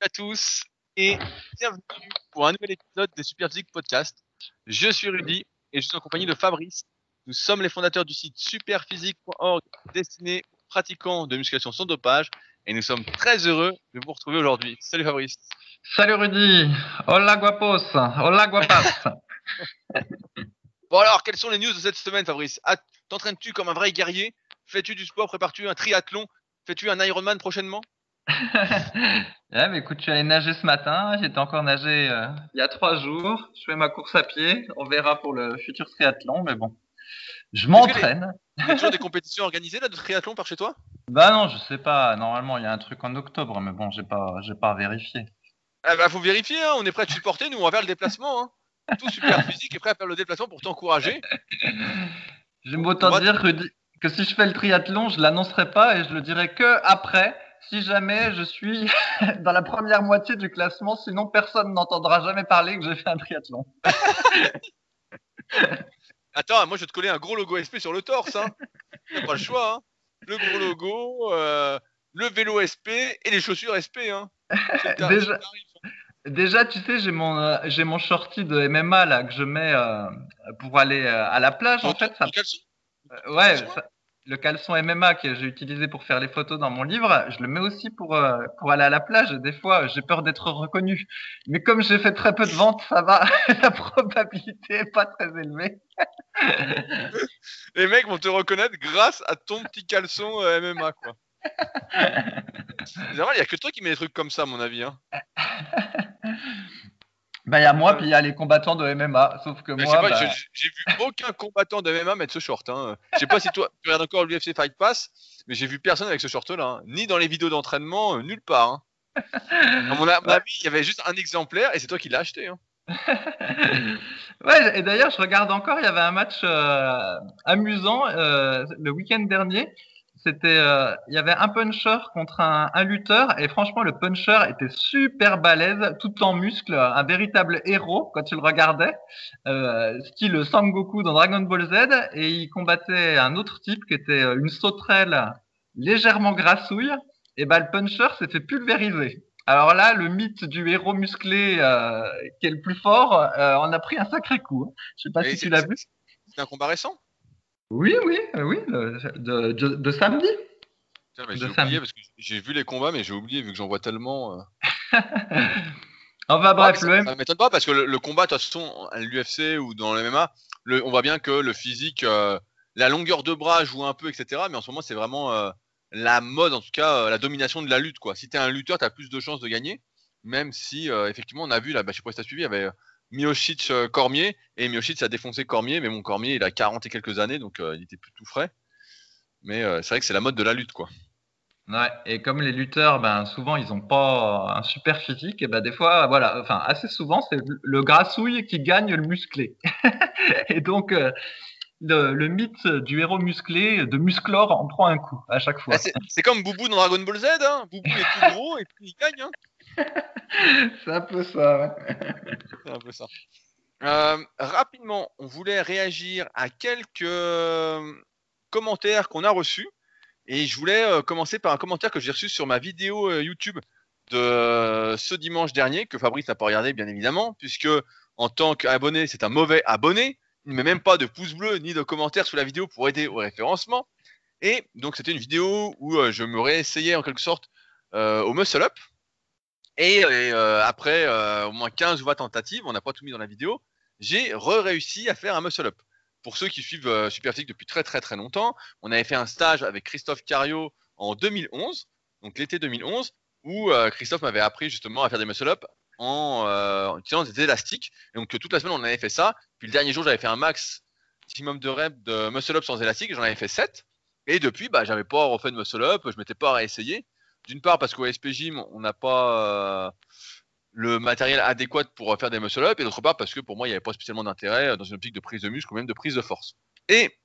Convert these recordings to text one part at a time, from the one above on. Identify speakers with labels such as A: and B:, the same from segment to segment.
A: à tous et bienvenue pour un nouvel épisode des Super Physique Podcast. Je suis Rudy et je suis en compagnie de Fabrice. Nous sommes les fondateurs du site superphysique.org destiné aux pratiquants de musculation sans dopage et nous sommes très heureux de vous retrouver aujourd'hui. Salut Fabrice.
B: Salut Rudy. Hola guapos. Hola guapas.
A: bon alors, quelles sont les news de cette semaine Fabrice? Ah, T'entraînes-tu comme un vrai guerrier? Fais-tu du sport? Prépares-tu un triathlon? Fais-tu un Ironman prochainement?
B: ouais, mais écoute, je suis allé nager ce matin. J'étais encore nagé euh, il y a trois jours. Je fais ma course à pied. On verra pour le futur triathlon, mais bon. Je m'entraîne.
A: Il y a toujours des compétitions organisées là de triathlon par chez toi?
B: Bah non, je sais pas. Normalement, il y a un truc en octobre, mais bon, j'ai pas, j'ai pas vérifié.
A: Ah bah faut vérifier. Hein. On est prêt à te supporter. Nous, on va faire le déplacement. Hein. Tout super physique est prêt à faire le déplacement pour t'encourager.
B: J'aime autant dire que si je fais le triathlon, je l'annoncerai pas et je le dirai que après si jamais je suis dans la première moitié du classement, sinon personne n'entendra jamais parler que j'ai fait un triathlon.
A: Attends, moi je vais te coller un gros logo SP sur le torse. Hein. T'as pas le choix. Hein. Le gros logo, euh, le vélo SP et les chaussures SP. Hein.
B: déjà, déjà, tu sais, j'ai mon, euh, j'ai mon shorty de MMA là que je mets euh, pour aller à la plage. En, fait, ça... ouais, ça, le caleçon MMA que j'ai utilisé pour faire les photos dans mon livre, je le mets aussi pour, euh, pour aller à la plage. Des fois, j'ai peur d'être reconnu. Mais comme j'ai fait très peu de ventes, ça va. la probabilité est pas très élevée.
A: les mecs vont te reconnaître grâce à ton petit caleçon euh, MMA, quoi. il n'y a que toi qui mets des trucs comme ça, à mon avis. Hein.
B: Ben, il y a moi, puis il y a les combattants de MMA. Sauf que moi.
A: Bah j'ai vu aucun combattant de MMA mettre ce short. Hein. Je sais pas si toi, tu regardes encore l'UFC Fight Pass, mais j'ai vu personne avec ce short-là. Hein. Ni dans les vidéos d'entraînement, euh, nulle part. Hein. À mon, avis, il y avait juste un exemplaire et c'est toi qui l'as acheté. Hein.
B: ouais, et d'ailleurs, je regarde encore, il y avait un match euh, amusant euh, le week-end dernier c'était, euh, il y avait un puncher contre un, lutteur et franchement le puncher était super balèze, tout en muscles, un véritable héros quand tu le regardais, euh, style Sangoku dans Dragon Ball Z et il combattait un autre type qui était euh, une sauterelle légèrement grassouille et ben le puncher s'est fait pulvériser. Alors là, le mythe du héros musclé qui est le plus fort, on a pris un sacré coup. Hein. Je sais pas si tu l'as vu.
A: C'est un combat récent?
B: Oui, oui, euh, oui, de, de, samedi.
A: j'ai oublié parce que j'ai vu les combats, mais j'ai oublié vu que j'en vois tellement.
B: Euh... enfin bref,
A: le Ça, m'étonne pas parce que le, combat, de toute façon, à l'UFC ou dans le MMA, on voit bien que le physique, euh, la longueur de bras joue un peu, etc. Mais en ce moment, c'est vraiment euh, la mode, en tout cas, la domination de la lutte. Quoi. Si tu es un lutteur, tu as plus de chances de gagner. Même si, effectivement, on a vu, là, bah, je sais pas si tu as suivi, il y avait Miocic euh, Cormier. Et Miocic a défoncé Cormier mais mon Cormier il a 40 et quelques années donc euh, il était plus tout frais. Mais euh, c'est vrai que c'est la mode de la lutte quoi.
B: Ouais et comme les lutteurs ben souvent ils ont pas un super physique et ben des fois voilà enfin assez souvent c'est le grassouille qui gagne le musclé. Et donc le, mythe du héros musclé de musclor en prend un coup à chaque fois.
A: Ah, c'est comme Boubou dans Dragon Ball Z, hein. Boubou est plus gros et puis il gagne. Hein
B: c'est un peu ça.
A: c'est un peu ça. Euh, rapidement, on voulait réagir à quelques euh, commentaires qu'on a reçus. Et je voulais euh, commencer par un commentaire que j'ai reçu sur ma vidéo YouTube de ce dimanche dernier, que Fabrice n'a pas regardé, bien évidemment, puisque en tant qu'abonné, c'est un mauvais abonné. Il ne met même pas de pouce bleu ni de commentaire sous la vidéo pour aider au référencement. Et donc, c'était une vidéo où je me réessayais en quelque sorte au muscle up, et, euh, après euh, au moins 15 ou 20 tentatives, on n'a pas tout mis dans la vidéo, j'ai re-réussi à faire un muscle up. Pour ceux qui suivent euh, Superphysique depuis très très très longtemps, on avait fait un stage avec Christophe Cario en 2011, donc l'été 2011, où Christophe m'avait appris justement à faire des muscle up en, utilisant des élastiques. Et donc toute la semaine on avait fait ça. Puis le dernier jour j'avais fait un max maximum de reps de muscle up sans élastique, j'en avais fait 7. Et depuis, bah, j'avais pas refait de muscle up, je m'étais pas réessayé. D'une part parce qu'au SP Gym, on n'a pas euh, le matériel adéquat pour faire des muscle up, et d'autre part parce que pour moi, il n'y avait pas spécialement d'intérêt euh, dans une optique de prise de muscle ou même de prise de force. Et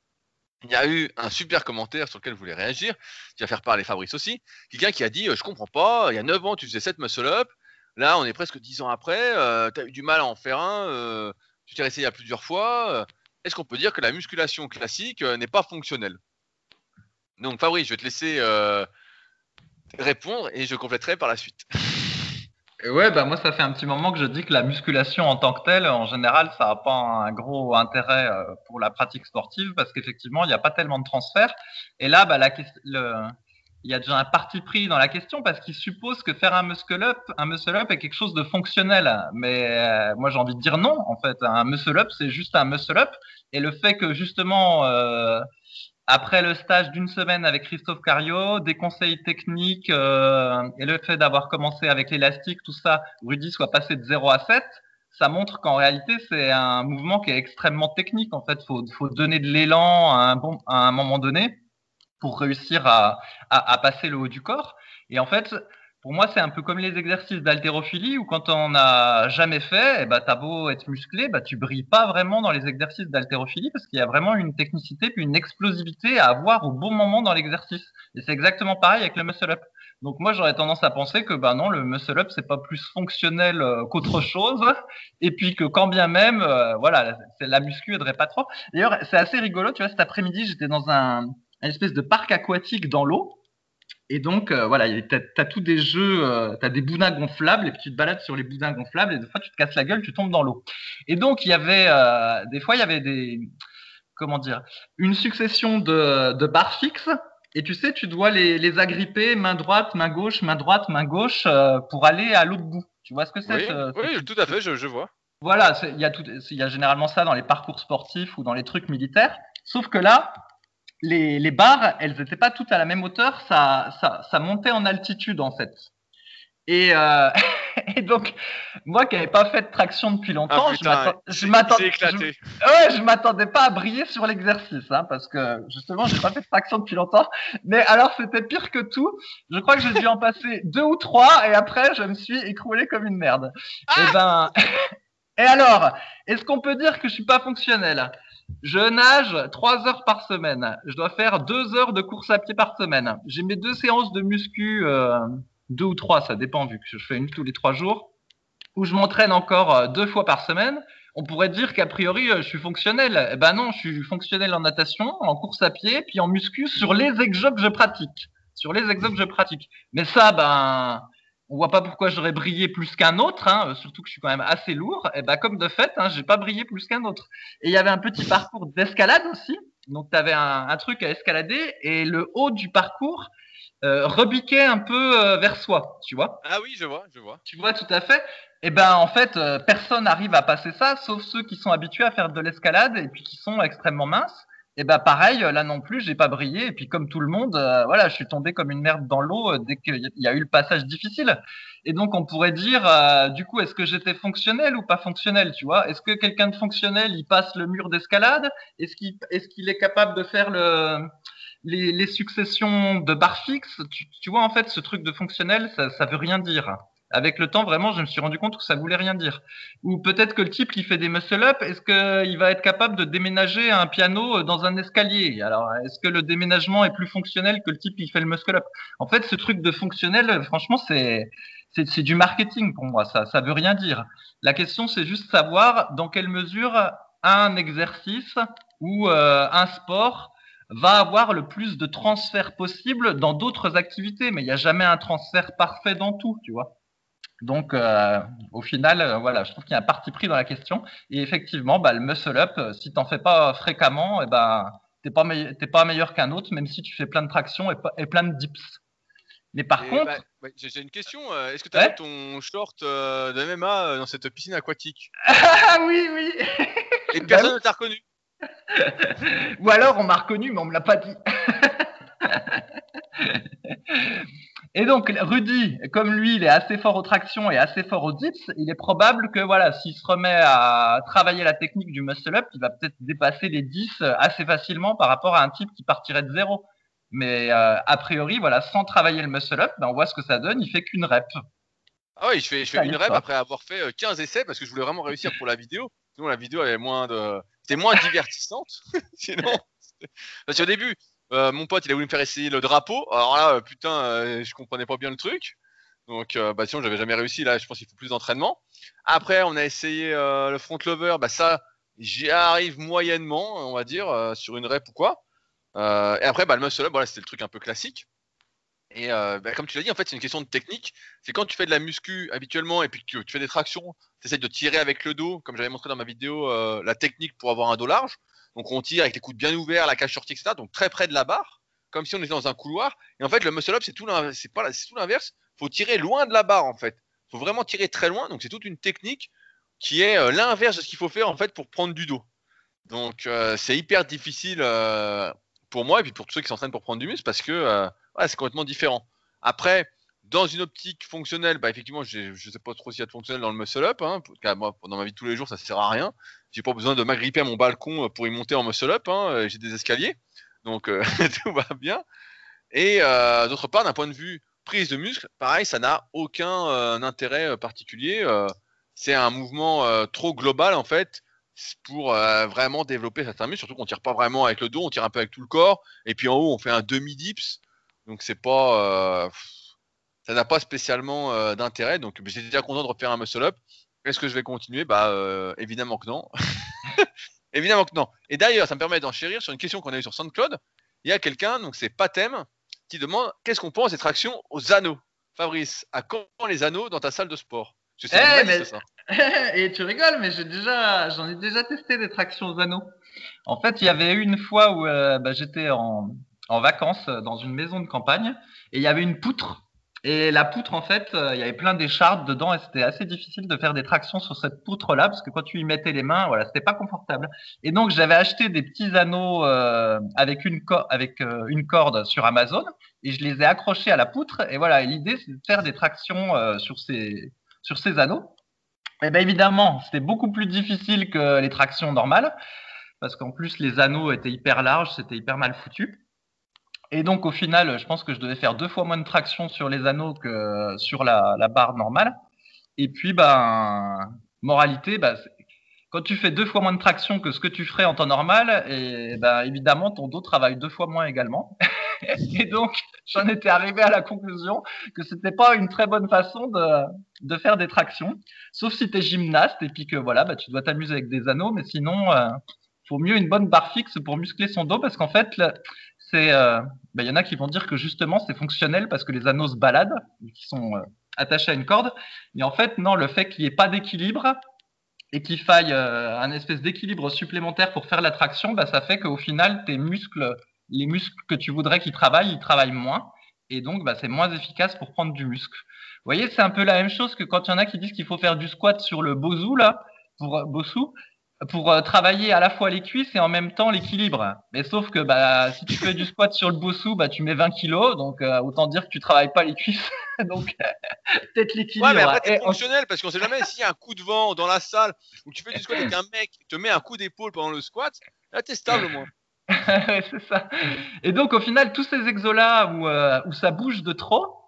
A: il y a eu un super commentaire sur lequel je voulais réagir, qui va faire parler Fabrice aussi. Quelqu'un qui a dit euh, Je comprends pas, il y a 9 ans, tu faisais 7 muscle up. Là, on est presque 10 ans après, tu as eu du mal à en faire un, tu t'es essayé à plusieurs fois. Est-ce qu'on peut dire que la musculation classique n'est pas fonctionnelle? Donc, Fabrice, je vais te laisser répondre et je compléterai par la suite.
B: Ouais, bah moi ça fait un petit moment que je dis que la musculation en tant que telle, en général, ça n'a pas un gros intérêt euh, pour la pratique sportive parce qu'effectivement, il n'y a pas tellement de transferts. Et là, bah, il y a déjà un parti pris dans la question parce qu'il suppose que faire un muscle up, un muscle est quelque chose de fonctionnel. Mais euh, moi j'ai envie de dire non. En fait, un muscle up c'est juste un muscle up. Et le fait que justement euh, après le stage d'une semaine avec Christophe Cario, des conseils techniques euh, et le fait d'avoir commencé avec l'élastique, tout ça, Rudy soit passé de 0 à 7, ça montre qu'en réalité c'est un mouvement qui est extrêmement technique. En fait, faut faut donner de l'élan à un bon à un moment donné pour réussir à, à, passer le haut du corps. Et en fait, pour moi, c'est un peu comme les exercices d'haltérophilie où quand on n'a jamais fait, eh ben, t'as beau être musclé, bah, tu brilles pas vraiment dans les exercices d'haltérophilie parce qu'il y a vraiment une technicité puis une explosivité à avoir au bon moment dans l'exercice. Et c'est exactement pareil avec le muscle up. Donc moi, j'aurais tendance à penser que bah non, le muscle up c'est pas plus fonctionnel euh, qu'autre chose, et puis que quand bien même, euh, voilà, la muscu aiderait pas trop. D'ailleurs, c'est assez rigolo, tu vois, cet après-midi, j'étais dans un une espèce de parc aquatique dans l'eau. Et donc, euh, voilà, tu as, tous des jeux, euh, tu as des boudins gonflables, et puis tu te balades sur les boudins gonflables, et des fois, tu te casses la gueule, tu tombes dans l'eau. Et donc, il y avait, euh, des fois, il y avait des, comment dire, une succession de, de barres fixes, et tu sais, tu dois les, les, agripper main droite, main gauche, main droite, main gauche, pour aller à l'autre bout. Tu vois ce que c'est
A: oui, tout à fait, je, je vois.
B: Voilà, il y, a y a généralement ça dans les parcours sportifs ou dans les trucs militaires. Sauf que là, les, les barres, elles n'étaient pas toutes à la même hauteur, ça, ça, ça montait en altitude en fait. Et, euh, et donc, moi qui n'avais pas fait de traction depuis longtemps,
A: ah, je m'attendais,
B: ouais, pas à briller sur l'exercice, hein, parce que justement, j'ai pas fait de traction depuis longtemps. Mais alors, c'était pire que tout. Je crois que j'ai dû en passer deux ou trois, et après, je me suis écroulé comme une merde. Et eh ben, et alors, est-ce qu'on peut dire que je suis pas fonctionnel? Je nage trois heures par semaine. Je dois faire deux heures de course à pied par semaine. J'ai mes deux séances de muscu, euh, deux ou trois, ça dépend vu que je fais une tous les trois jours, où je m'entraîne encore euh, deux fois par semaine. On pourrait dire qu'a priori euh, je suis fonctionnel. Eh ben non, je suis fonctionnel en natation, en course à pied, puis en muscu sur les exos que je pratique. Sur les exos que je pratique. Mais ça, ben, on voit pas pourquoi j'aurais brillé plus qu'un autre, hein, surtout que je suis quand même assez lourd. Et ben comme de fait, hein, j'ai pas brillé plus qu'un autre. Et il y avait un petit parcours d'escalade aussi, donc tu avais un, truc à escalader et le haut du parcours euh, rebiquait un peu euh, vers soi, tu vois.
A: Ah oui, je vois, je vois.
B: Tu vois tout à fait. Et ben en fait, euh, personne n'arrive à passer ça, sauf ceux qui sont habitués à faire de l'escalade et puis qui sont extrêmement minces. Et ben pareil, là non plus, j'ai pas brillé. Et puis comme tout le monde, euh, voilà, je suis tombé comme une merde dans l'eau euh, dès qu'il y a eu le passage difficile. Et donc on pourrait dire, euh, du coup, est-ce que j'étais fonctionnel ou pas fonctionnel, tu vois? Est-ce que quelqu'un de fonctionnel, il passe le mur d'escalade? Est-ce qu'il est, capable de faire le les, successions de barres fixes? Tu, tu, vois, en fait, ce truc de fonctionnel, ça, ça veut rien dire avec le temps, vraiment, je me suis rendu compte que ça voulait rien dire. Ou peut-être que le type qui fait des muscle-up, est-ce qu'il va être capable de déménager un piano dans un escalier? Alors, est-ce que le déménagement est plus fonctionnel que le type qui fait le muscle-up En fait, ce truc de fonctionnel, franchement, c'est c'est du marketing pour moi. Ça, ça veut rien dire. La question, c'est juste savoir dans quelle mesure un exercice ou euh, un sport va avoir le plus de transferts possible dans d'autres activités. Mais il n'y a jamais un transfert parfait dans tout, tu vois. Donc, euh, au final, euh, voilà, je trouve qu'il y a un parti pris dans la question. Et effectivement, bah, le muscle up, euh, si t'en fais pas fréquemment, eh ben, t'es pas, pas meilleur qu'un autre, même si tu fais plein de tractions et, plein de dips. Mais par contre,
A: bah, j'ai une question. Est-ce que tu as ton short de MMA dans cette piscine aquatique?
B: Ah oui, oui.
A: Et personne bah ne t'a reconnu?
B: Ou alors on m'a reconnu, mais on me l'a pas dit. Et donc, Rudy, comme lui, il est assez fort aux tractions et assez fort aux dips, il est probable que, voilà, s'il se remet à travailler la technique du muscle-up, il va peut-être dépasser les 10 assez facilement par rapport à un type qui partirait de zéro. Mais euh, a priori, voilà, sans travailler le muscle-up, ben, on voit ce que ça donne, il fait qu'une rep.
A: Ah oui, je fais, je fais une rep après avoir fait 15 euh, essais parce que je voulais vraiment réussir pour la vidéo. Sinon, la vidéo moins de. C'était moins divertissante. Sinon. Parce qu'au début, euh, mon pote, il a voulu me faire essayer le drapeau. Alors là, euh, putain, euh, je comprenais pas bien le truc. Donc, bah sinon, j'avais jamais réussi. Là, je pense qu'il faut plus d'entraînement. Après, on a essayé le front lover. Bah ça, j'y arrive moyennement, on va dire, sur une rep ou quoi. et après, bah, le muscle up, voilà, c'était le truc un peu classique. Et euh, bah, comme tu l'as dit, en fait, c'est une question de technique. C'est quand tu fais de la muscu habituellement et puis que tu fais des tractions, tu essaies de tirer avec le dos, comme j'avais montré dans ma vidéo, euh, la technique pour avoir un dos large. Donc on tire avec les coudes bien ouverts, la cage sortie, etc. Donc très près de la barre, comme si on était dans un couloir. Et en fait, le muscle up, c'est tout l'inverse. L'inverse. Faut tirer loin de la barre, en fait. Faut vraiment tirer très loin. Donc c'est toute une technique qui est euh, l'inverse de ce qu'il faut faire en fait pour prendre du dos. Donc euh, c'est hyper difficile euh, pour moi et puis pour tous ceux qui s'entraînent pour prendre du muscle parce que c'est complètement différent. Après, dans une optique fonctionnelle, bah effectivement, je ne sais pas trop s'il y a de fonctionnel dans le muscle up. Hein, moi, pendant ma vie de tous les jours, ça sert à rien. J'ai pas besoin de m'agripper à mon balcon pour y monter en muscle up. Hein, j'ai des escaliers, donc tout va bien. Et d'autre part, d'un point de vue prise de muscle, pareil, ça n'a aucun intérêt particulier c'est un mouvement euh, trop global en fait pour euh, vraiment développer certains muscles. Surtout qu'on tire pas vraiment avec le dos, on tire un peu avec tout le corps. Et puis en haut, on fait un demi dips. Donc c'est pas, euh, ça n'a pas spécialement d'intérêt. Donc j'étais déjà content de refaire un muscle up. Est-ce que je vais continuer? Bah évidemment que non. évidemment que non. Et d'ailleurs, ça me permet d'enchérir sur une question qu'on a eue sur SoundCloud. Il y a quelqu'un, donc c'est Patem, qui demande qu'est-ce qu'on pense des tractions aux anneaux? Fabrice, à quand les anneaux dans ta salle de sport?
B: Eh, et tu rigoles, mais j'ai déjà, j'en ai déjà testé des tractions aux anneaux. En fait, il y avait une fois où euh, bah, j'étais en, en, vacances dans une maison de campagne et il y avait une poutre. Et la poutre, en fait, euh, il y avait plein d'écharpes dedans et c'était assez difficile de faire des tractions sur cette poutre-là parce que quand tu y mettais les mains, voilà, c'était pas confortable. Et donc, j'avais acheté des petits anneaux euh, avec, une, avec une corde sur Amazon et je les ai accrochés à la poutre. Et voilà, l'idée, c'est de faire des tractions sur ces sur ces anneaux. Et eh bien évidemment, c'était beaucoup plus difficile que les tractions normales, parce qu'en plus les anneaux étaient hyper larges, c'était hyper mal foutu. Et donc au final, je pense que je devais faire deux fois moins de traction sur les anneaux que sur la, barre normale. Et puis, ben, moralité, ben, quand tu fais deux fois moins de traction que ce que tu ferais en temps normal, et ben, évidemment, ton dos travaille deux fois moins également. et donc, j'en étais arrivé à la conclusion que c'était pas une très bonne façon de, faire des tractions, sauf si tu es gymnaste et puis que voilà, bah, tu dois t'amuser avec des anneaux, mais sinon, euh, faut mieux une bonne barre fixe pour muscler son dos parce qu'en fait, c'est, euh, bah, il y en a qui vont dire que justement c'est fonctionnel parce que les anneaux se baladent, qui sont euh, attachés à une corde, mais en fait non, le fait qu'il n'y ait pas d'équilibre, et qu'il faille euh, un espèce d'équilibre supplémentaire pour faire la traction, bah, ça fait qu'au final, tes muscles, les muscles que tu voudrais qu'ils travaillent, ils travaillent moins. Et donc, bah, c'est moins efficace pour prendre du muscle. Vous voyez, c'est un peu la même chose que quand il y en a qui disent qu'il faut faire du squat sur le bosu, là, pour bosu, pour euh, travailler à la fois les cuisses et en même temps l'équilibre. Mais sauf que bah, si tu fais du squat sur le bossou, bah, tu mets 20 kilos, donc euh, autant dire que tu travailles pas les cuisses. donc peut-être l'équilibre.
A: Ouais, mais après, c'est fonctionnel parce qu'on sait jamais s'il y a un coup de vent dans la salle où tu fais du squat avec un mec te met un coup d'épaule pendant le squat, là, t'es stable au moins.
B: c'est ça. Et donc, au final, tous ces exos-là où, euh, où ça bouge de trop,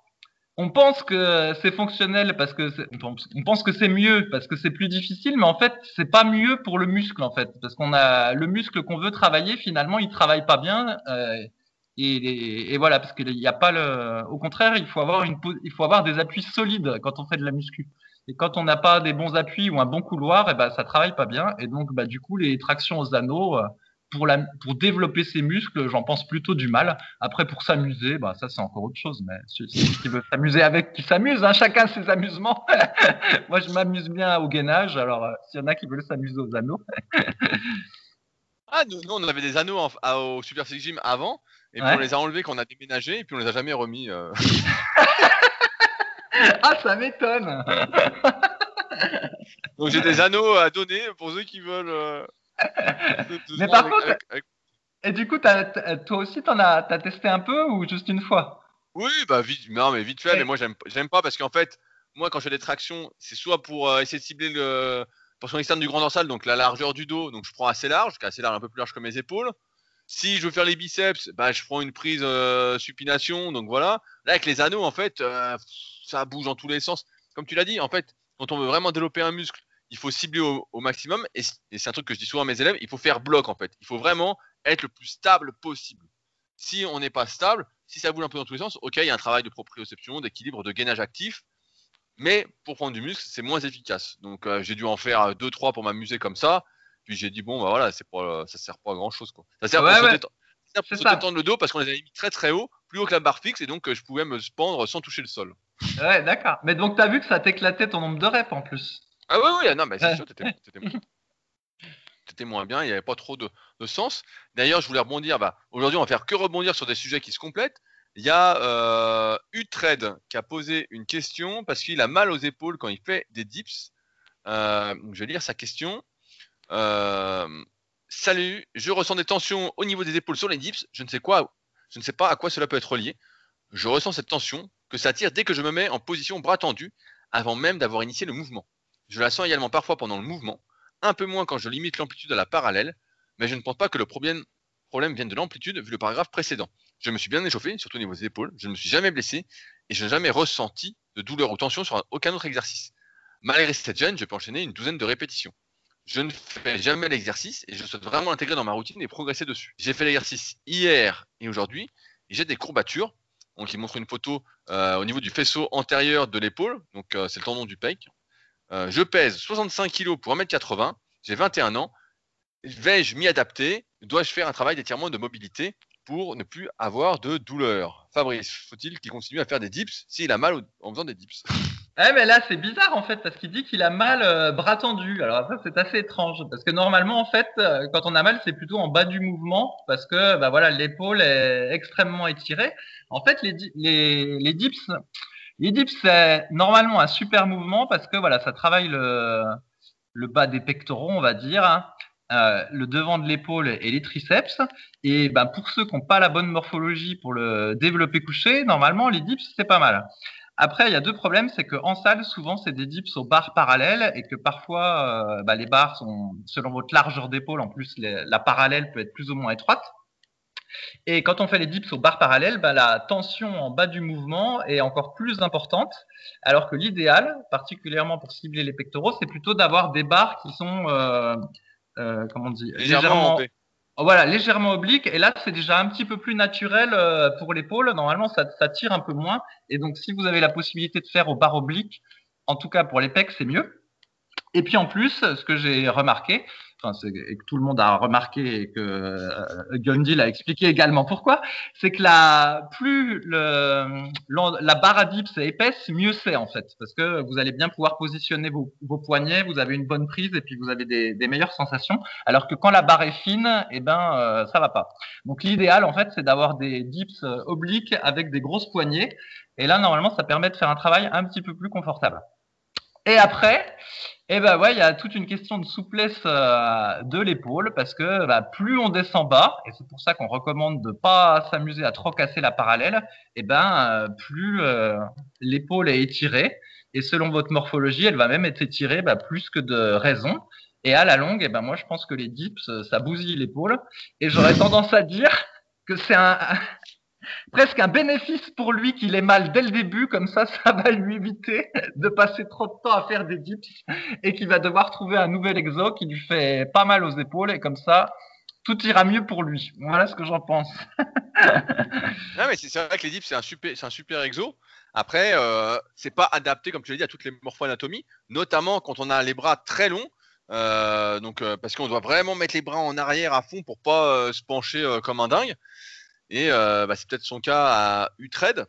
B: on pense que c'est fonctionnel parce que on pense que c'est mieux parce que c'est plus difficile, mais en fait c'est pas mieux pour le muscle en fait. Parce qu'on a le muscle qu'on veut travailler finalement il travaille pas bien euh, et, voilà parce qu'il n'y a pas le, au contraire il faut avoir une il faut avoir des appuis solides quand on fait de la muscu. Et quand on n'a pas des bons appuis ou un bon couloir et eh ben ça travaille pas bien. Et donc bah du coup les tractions aux anneaux euh, pour, la, pour développer ses muscles, j'en pense plutôt du mal. Après, pour s'amuser, bah, ça c'est encore autre chose. Mais celui qui veut s'amuser avec, qui s'amuse. Hein, chacun ses amusements. Moi, je m'amuse bien au gainage. Alors, euh, s'il y en a qui veulent s'amuser aux anneaux.
A: ah, nous, on avait des anneaux au Super Six Gym avant. Et puis on les a enlevés quand on a déménagé. Et puis on les a jamais remis. Euh.
B: ah, ça m'étonne.
A: Donc j'ai des anneaux à donner pour ceux qui veulent. Euh,
B: mais par contre, et du coup, toi aussi, t'en as, as testé un peu ou juste une fois?
A: Oui, bah vite, non, mais vite fait. Mais moi, j'aime pas parce qu'en fait, moi, quand je fais des tractions, c'est soit pour euh, essayer de cibler le portion externe du grand dorsal, donc la largeur du dos, donc je prends assez large, assez large, un peu plus large que mes épaules. Si je veux faire les biceps, bah, je prends une prise euh, supination, donc voilà. Là, avec les anneaux, en fait, euh, ça bouge dans tous les sens. Comme tu l'as dit, en fait, quand on veut vraiment développer un muscle, il faut cibler au, maximum. Et, c'est un truc que je dis souvent à mes élèves, il faut faire bloc en fait. Il faut vraiment être le plus stable possible. Si on n'est pas stable, si ça bouge un peu dans tous les sens, ok, il y a un travail de proprioception, d'équilibre, de gainage actif. Mais pour prendre du muscle, c'est moins efficace. Donc euh, j'ai dû en faire 2-3 pour m'amuser comme ça. Puis j'ai dit, bon, bah voilà, c'est pas, ça sert pas à grand chose. Quoi. Ça sert pour, se, détendre, le dos parce qu'on les a mis très très haut plus haut que la barre fixe et donc je pouvais me pendre sans toucher le sol.
B: Ouais, d'accord. Mais donc, tu as vu que ça t'éclatait ton nombre de reps en plus.
A: Ah oui, oui, non, mais c'est sûr, t'étais, moins bien, il n'y avait pas trop de, sens. D'ailleurs, je voulais rebondir, bah, aujourd'hui, on va faire que rebondir sur des sujets qui se complètent. Il y a euh, Utred qui a posé une question parce qu'il a mal aux épaules quand il fait des dips. Euh, je vais lire sa question. Euh, Salut, je ressens des tensions au niveau des épaules sur les dips. Je ne sais quoi, je ne sais pas à quoi cela peut être lié. Je ressens cette tension que ça tire dès que je me mets en position bras tendu avant même d'avoir initié le mouvement. Je la sens également parfois pendant le mouvement, un peu moins quand je limite l'amplitude à la parallèle, mais je ne pense pas que le problème, vienne de l'amplitude vu le paragraphe précédent. Je me suis bien échauffé, surtout au niveau des épaules, je ne me suis jamais blessé et je n'ai jamais ressenti de douleur ou tension sur aucun autre exercice. Malgré cette gêne, je peux enchaîner une douzaine de répétitions. Je ne fais jamais l'exercice et je souhaite vraiment l'intégrer dans ma routine et progresser dessus. J'ai fait l'exercice hier et aujourd'hui et j'ai des courbatures. Donc il montre une photo euh, au niveau du faisceau antérieur de l'épaule, donc euh, c'est le tendon du pec. Euh, je pèse 65 kg pour 1m80, j'ai 21 ans. Vais-je m'y adapter? Dois-je faire un travail d'étirement de mobilité pour ne plus avoir de douleur? Fabrice, faut-il qu'il continue à faire des dips s'il a mal en faisant des dips?
B: Eh mais là c'est bizarre en fait parce qu'il dit qu'il a mal euh, bras tendu. Alors ça c'est assez étrange parce que normalement en fait euh, quand on a mal c'est plutôt en bas du mouvement parce que bah voilà l'épaule est extrêmement étirée. En fait les dips dips c'est normalement un super mouvement parce que voilà ça travaille le, le bas des pectoraux on va dire. Hein. Euh, le devant de l'épaule et les triceps. Et ben, pour ceux qui n'ont pas la bonne morphologie pour le développer couché, normalement, les dips, c'est pas mal. Après, il y a deux problèmes, c'est qu'en salle, souvent, c'est des dips aux barres parallèles et que parfois, euh, bah, les barres sont, selon votre largeur d'épaule, en plus, la parallèle peut être plus ou moins étroite. Et quand on fait les dips aux barres parallèles, bah, la tension en bas du mouvement est encore plus importante, alors que l'idéal, particulièrement pour cibler les pectoraux, c'est plutôt d'avoir des barres qui sont, euh, euh, comment on dit,
A: légèrement,
B: Oh, voilà, légèrement oblique. Et là, c'est déjà un petit peu plus naturel euh, pour l'épaule. Normalement, ça, ça, tire un peu moins. Et donc, si vous avez la possibilité de faire au bar oblique, en tout cas pour les pecs, c'est mieux. Et puis en plus, ce que j'ai remarqué, et que tout le monde a remarqué et que euh, Gundil a expliqué également pourquoi, c'est que la plus la barre à dips est épaisse, mieux c'est en fait, parce que vous allez bien pouvoir positionner vos, poignets, vous avez une bonne prise et puis vous avez des, des meilleures sensations, alors que quand la barre est fine, eh ben euh, ça va pas. Donc l'idéal en fait, c'est d'avoir des dips euh, obliques avec des grosses poignées, et là normalement ça permet de faire un travail un petit peu plus confortable. Et après, eh ben ouais, il y a toute une question de souplesse euh, de l'épaule parce que bah, plus on descend bas, et c'est pour ça qu'on recommande de pas s'amuser à trop casser la parallèle, eh ben euh, plus euh, l'épaule est étirée et selon votre morphologie, elle va même être étirée bah, plus que de raison. Et à la longue, eh ben moi je pense que les dips ça bousille l'épaule et j'aurais tendance à dire que c'est un, presque un bénéfice pour lui qu'il ait mal dès le début, comme ça, ça va lui éviter de passer trop de temps à faire des dips et qu'il va devoir trouver un nouvel exo qui lui fait pas mal aux épaules et comme ça, tout ira mieux pour lui. Voilà ce que j'en pense.
A: non, mais c'est vrai que les dips, c'est un super, exo. Après, euh, c'est pas adapté, comme tu l'as dit, à toutes les morpho-anatomies, notamment quand on a les bras très longs. Euh, donc, euh, parce qu'on doit vraiment mettre les bras en arrière à fond pour pas se pencher comme un dingue. Et euh, bah, c'est peut-être son cas à Utrecht.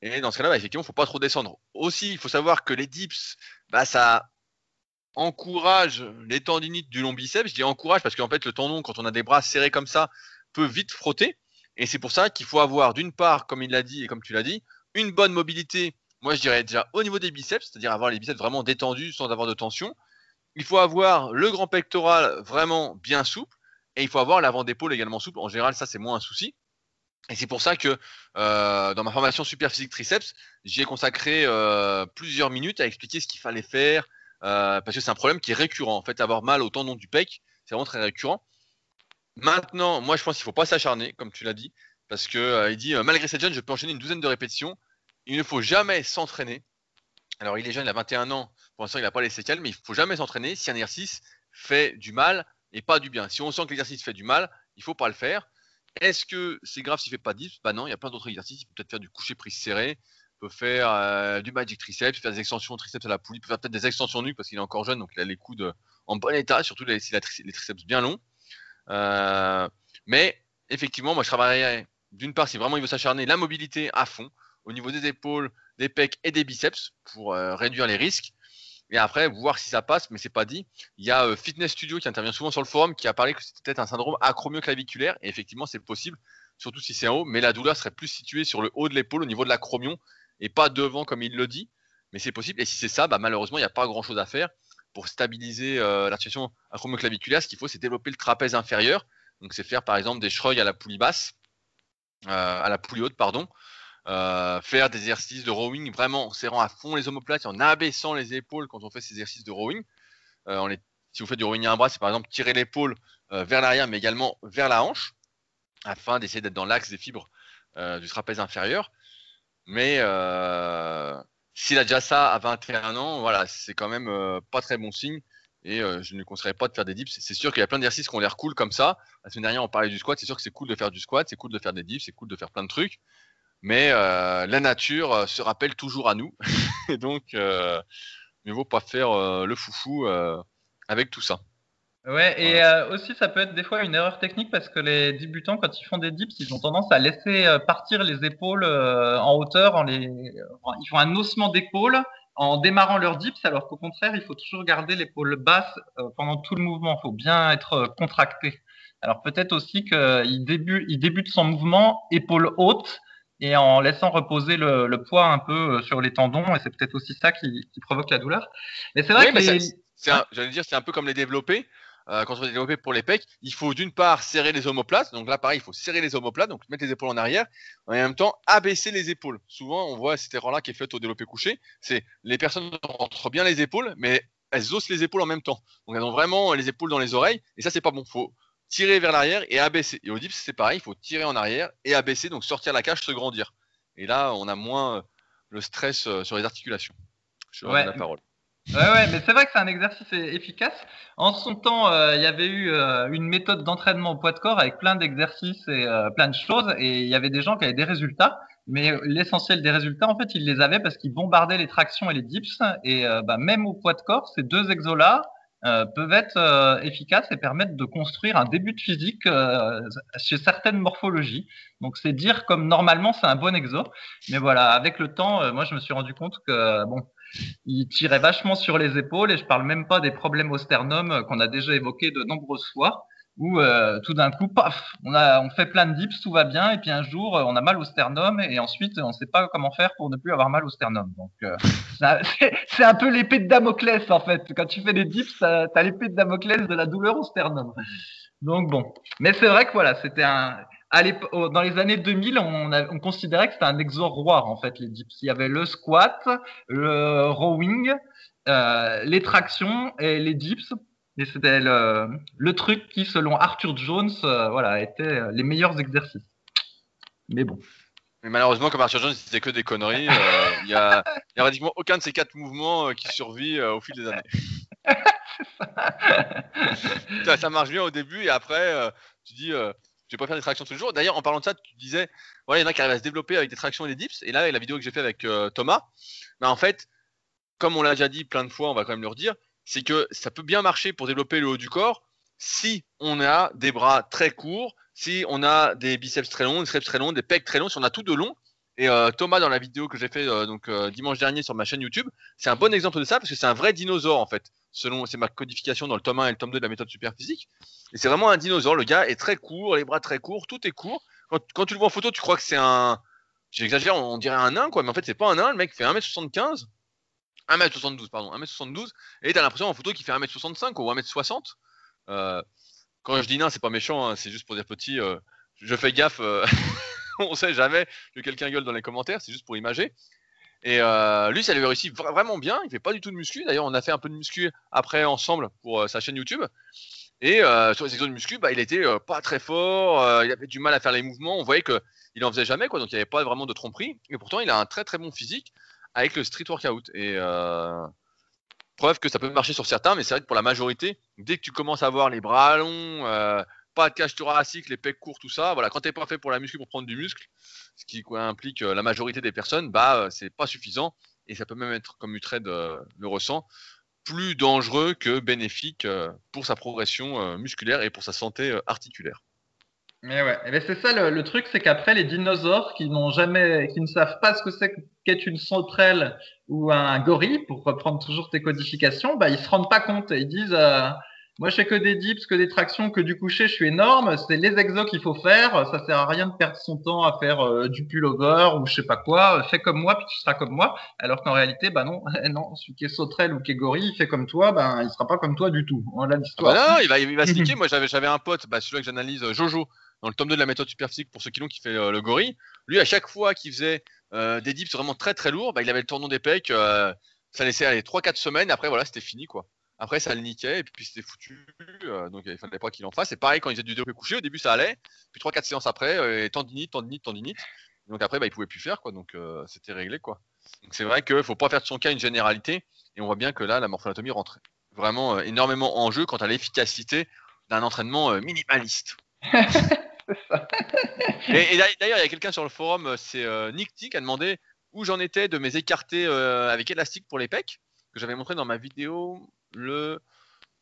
A: Et dans ce cas-là, bah, effectivement, il ne faut pas trop descendre. Aussi, il faut savoir que les dips, bah, ça encourage les tendinites du long biceps. Je dis encourage parce qu'en fait, le tendon, quand on a des bras serrés comme ça, peut vite frotter. Et c'est pour ça qu'il faut avoir, d'une part, comme il l'a dit et comme tu l'as dit, une bonne mobilité. Moi, je dirais déjà au niveau des biceps, c'est-à-dire avoir les biceps vraiment détendus sans avoir de tension. Il faut avoir le grand pectoral vraiment bien souple. Et il faut avoir l'avant d'épaule également souple. En général, ça, c'est moins un souci. Et c'est pour ça que euh, dans ma formation super physique triceps, j'y ai consacré euh, plusieurs minutes à expliquer ce qu'il fallait faire, euh, parce que c'est un problème qui est récurrent. En fait, avoir mal au tendon du pec, c'est vraiment très récurrent. Maintenant, moi, je pense qu'il ne faut pas s'acharner, comme tu l'as dit, parce que il dit malgré cette jeune, je peux enchaîner une douzaine de répétitions. Il ne faut jamais s'entraîner. Alors, il est jeune, il a 21 ans. Pour l'instant, il n'a pas les séquelles, mais il ne faut jamais s'entraîner si un exercice fait du mal et pas du bien. Si on sent que l'exercice fait du mal, il ne faut pas le faire. Est-ce que c'est grave s'il fait pas de dips Bah non, il y a plein d'autres exercices. Il peut peut-être faire du coucher prise serré, peut faire euh, du magic triceps, faire des extensions triceps à la poulie, peut faire peut-être des extensions nuques parce qu'il est encore jeune, donc il a les coudes en bon état, surtout si il a les triceps bien longs. Euh, mais effectivement, moi je travaillerais d'une part, si vraiment il veut s'acharner, la mobilité à fond au niveau des épaules, des pecs et des biceps pour euh, réduire les risques. Et après, voir si ça passe, mais c'est pas dit. Il y a euh, Fitness Studio qui intervient souvent sur le forum qui a parlé que c'était peut-être un syndrome acromioclaviculaire. Et effectivement, c'est possible, surtout si c'est en haut, mais la douleur serait plus située sur le haut de l'épaule au niveau de l'acromion et pas devant comme il le dit. Mais c'est possible. Et si c'est ça, bah, malheureusement, il n'y a pas grand chose à faire pour stabiliser euh, l'articulation acromioclaviculaire. Ce qu'il faut, c'est développer le trapèze inférieur. Donc, c'est faire par exemple des shrugs à la poulie basse, à la poulie haute, pardon. Euh, faire des exercices de rowing vraiment en serrant à fond les omoplates en abaissant les épaules quand on fait ces exercices de rowing. Euh, si vous faites du rowing à un bras, c'est par exemple tirer l'épaule euh, vers l'arrière mais également vers la hanche afin d'essayer d'être dans l'axe des fibres du trapèze inférieur. Mais s'il a déjà ça à 21 ans, voilà, c'est quand même pas très bon signe. Et je ne conseillerais pas de faire des dips. C'est sûr qu'il y a plein d'exercices qui ont l'air cool comme ça. La semaine dernière, on parlait du squat. C'est sûr que c'est cool de faire du squat, c'est cool de faire des dips, c'est cool de faire plein de trucs mais euh, la nature euh, se rappelle toujours à nous. et donc, euh, mieux vaut pas faire euh, le foufou avec tout ça.
B: Ouais, et aussi ça peut être des fois une erreur technique parce que les débutants, quand ils font des dips, ils ont tendance à laisser partir les épaules en hauteur. En les... Ils font un haussement d'épaule en démarrant leur dips, alors qu'au contraire, il faut toujours garder l'épaule basse pendant tout le mouvement. Il faut bien être contracté. Alors peut-être aussi qu'il débute, il débute son mouvement épaule haute et en laissant reposer le, le, poids un peu euh, sur les tendons, et c'est peut-être aussi ça qui, qui, provoque la douleur.
A: Mais c'est vrai que j'allais dire, c'est un peu comme les développés. Euh, quand on est développé pour les pecs, il faut d'une part serrer les omoplates. Donc là, pareil, il faut serrer les omoplates, donc mettre les épaules en arrière, et en même temps abaisser les épaules. Souvent, on voit cette erreur-là qui est faite au développé couché. C'est les personnes rentrent bien les épaules, mais elles osent les épaules en même temps. Donc elles ont vraiment les épaules dans les oreilles, et ça, c'est pas bon. Faut tirer vers l'arrière et abaisser. Et au dips, c'est pareil, il faut tirer en arrière et abaisser, donc sortir la cage, se grandir. Et là, on a moins euh, le stress euh, sur les articulations.
B: Je ouais. la parole. Ouais, ouais, mais c'est vrai que c'est un exercice efficace. En son temps, euh, il y avait eu une méthode d'entraînement au poids de corps avec plein d'exercices et plein de choses, et il y avait des gens qui avaient des résultats. Mais l'essentiel des résultats, en fait, ils les avaient parce qu'ils bombardaient les tractions et les dips. Et bah, même au poids de corps, ces deux exos-là, euh, peuvent être euh, efficaces et permettre de construire un début de physique euh, chez certaines morphologies. Donc c'est dire comme normalement c'est un bon exo, mais voilà, avec le temps, moi je me suis rendu compte que bon, il tirait vachement sur les épaules et je parle même pas des problèmes au sternum qu'on a déjà évoqués de nombreuses fois où euh, tout d'un coup, paf, on, a, on fait plein de dips, tout va bien, et puis un jour, euh, on a mal au sternum, et ensuite, on ne sait pas comment faire pour ne plus avoir mal au sternum. Donc, euh, c'est un peu l'épée de Damoclès, en fait. Quand tu fais des dips, tu as l'épée de Damoclès de la douleur au sternum. Donc, bon. Mais c'est vrai que voilà, c'était un. dans les années 2000, on, on considérait que c'était un exorroir, en fait, les dips. Il y avait le squat, le rowing, euh, les tractions et les dips et c'était le, le, truc qui, selon Arthur Jones, euh, voilà, était euh, les meilleurs exercices. Mais bon.
A: Mais malheureusement, comme Arthur Jones, c'était que des conneries. Euh, il n'y a, y a pratiquement aucun de ces quatre mouvements qui survit au fil des années. ça, ça, marche bien au début et après, tu dis, je vais pas faire des tractions tous les jours. D'ailleurs, en parlant de ça, tu disais, voilà, il y en a qui arrivent à se développer avec des tractions et des dips. Et là, la vidéo que j'ai fait avec Thomas, mais en fait, comme on l'a déjà dit plein de fois, on va quand même le redire, c'est que ça peut bien marcher pour développer le haut du corps si on a des bras très courts, si on a des biceps très longs, des triceps très longs, des pecs très longs, si on a tout de long. Et euh, Thomas, dans la vidéo que j'ai fait euh, donc euh, dimanche dernier sur ma chaîne YouTube, c'est un bon exemple de ça parce que c'est un vrai dinosaure en fait. Selon c'est ma codification dans le tome 1 et le tome 2 de la méthode super physique. Et c'est vraiment un dinosaure. Le gars est très court, les bras très courts, tout est court. Quand, quand tu le vois en photo, tu crois que c'est un, j'exagère, on dirait un nain quoi, mais en fait c'est pas un nain. Le mec fait 1m75 1m72, pardon, 1m72, et t'as l'impression en photo qu'il fait 1m65 ou 1m60. Euh, quand je dis nain, c'est pas méchant, hein, c'est juste pour dire petit. Euh, je fais gaffe, euh, on sait jamais que quelqu'un gueule dans les commentaires, c'est juste pour imager. Et lui, ça lui réussi vraiment bien. Il fait pas du tout de muscu. D'ailleurs, on a fait un peu de muscu après ensemble pour sa chaîne YouTube. Et sur les sections de muscu, bah, il était pas très fort. il avait du mal à faire les mouvements. On voyait qu'il en faisait jamais, quoi. Donc il n'y avait pas vraiment de tromperie. Et pourtant, il a un très très bon physique avec le street workout. Et euh, preuve que ça peut marcher sur certains, mais c'est vrai que pour la majorité, dès que tu commences à avoir les bras longs, euh, pas de cage thoracique, les pecs courts, tout ça, voilà, quand t'es pas fait pour la muscu pour prendre du muscle, ce qui implique euh, la majorité des personnes, bah c'est pas suffisant et ça peut même être, comme Utred le ressent, plus dangereux que bénéfique pour sa progression musculaire et pour sa santé articulaire.
B: Mais ouais, eh ben, c'est ça le, le truc, c'est qu'après les dinosaures qui n'ont jamais, qui ne savent pas ce que c'est qu'est une sauterelle ou un gorille, pour reprendre toujours tes codifications, bah ils se rendent pas compte. Ils disent, euh, moi je fais que des dips, que des tractions, que du coucher, je suis énorme, c'est les exos qu'il faut faire, ça sert à rien de perdre son temps à faire euh, du pullover ou je sais pas quoi, fais comme moi puis tu seras comme moi, alors qu'en réalité, bah non, non, celui qui est sauterelle ou qui est gorille, il fait comme toi, ben il sera pas comme toi du tout. On l'a
A: Ah
B: l'histoire.
A: bah non, il va, il va se. Moi, j'avais, j'avais un pote, bah, celui-là que j'analyse, euh, Jojo, dans le tome 2 de la méthode superphysique pour ceux qui l'ont, qui fait euh, le gorille. Lui, à chaque fois qu'il faisait euh, des dips vraiment très très lourds, bah, il avait le tournon des pecs. ça laissait aller 3-4 semaines. Après, voilà, c'était fini quoi. Après, ça le niquait et puis c'était foutu. euh, donc, il fallait pas qu'il en fasse. Et pareil, quand il faisait du développé couché, au début, ça allait. Puis 3-4 séances après, euh, et tendinite, tendinite, tendinite. Donc après, bah, il pouvait plus faire quoi. Donc, c'était réglé quoi. Donc, c'est vrai qu'il faut pas faire de son cas une généralité. Et on voit bien que là, la morphanatomie rentre vraiment énormément en jeu quant à l'efficacité d'un entraînement euh, Et, et d'a- d'ailleurs, il y a quelqu'un sur le forum, euh, c'est euh, Nick T, qui a demandé où j'en étais de mes écartés euh, avec élastique pour les pecs, que j'avais montré dans ma vidéo, le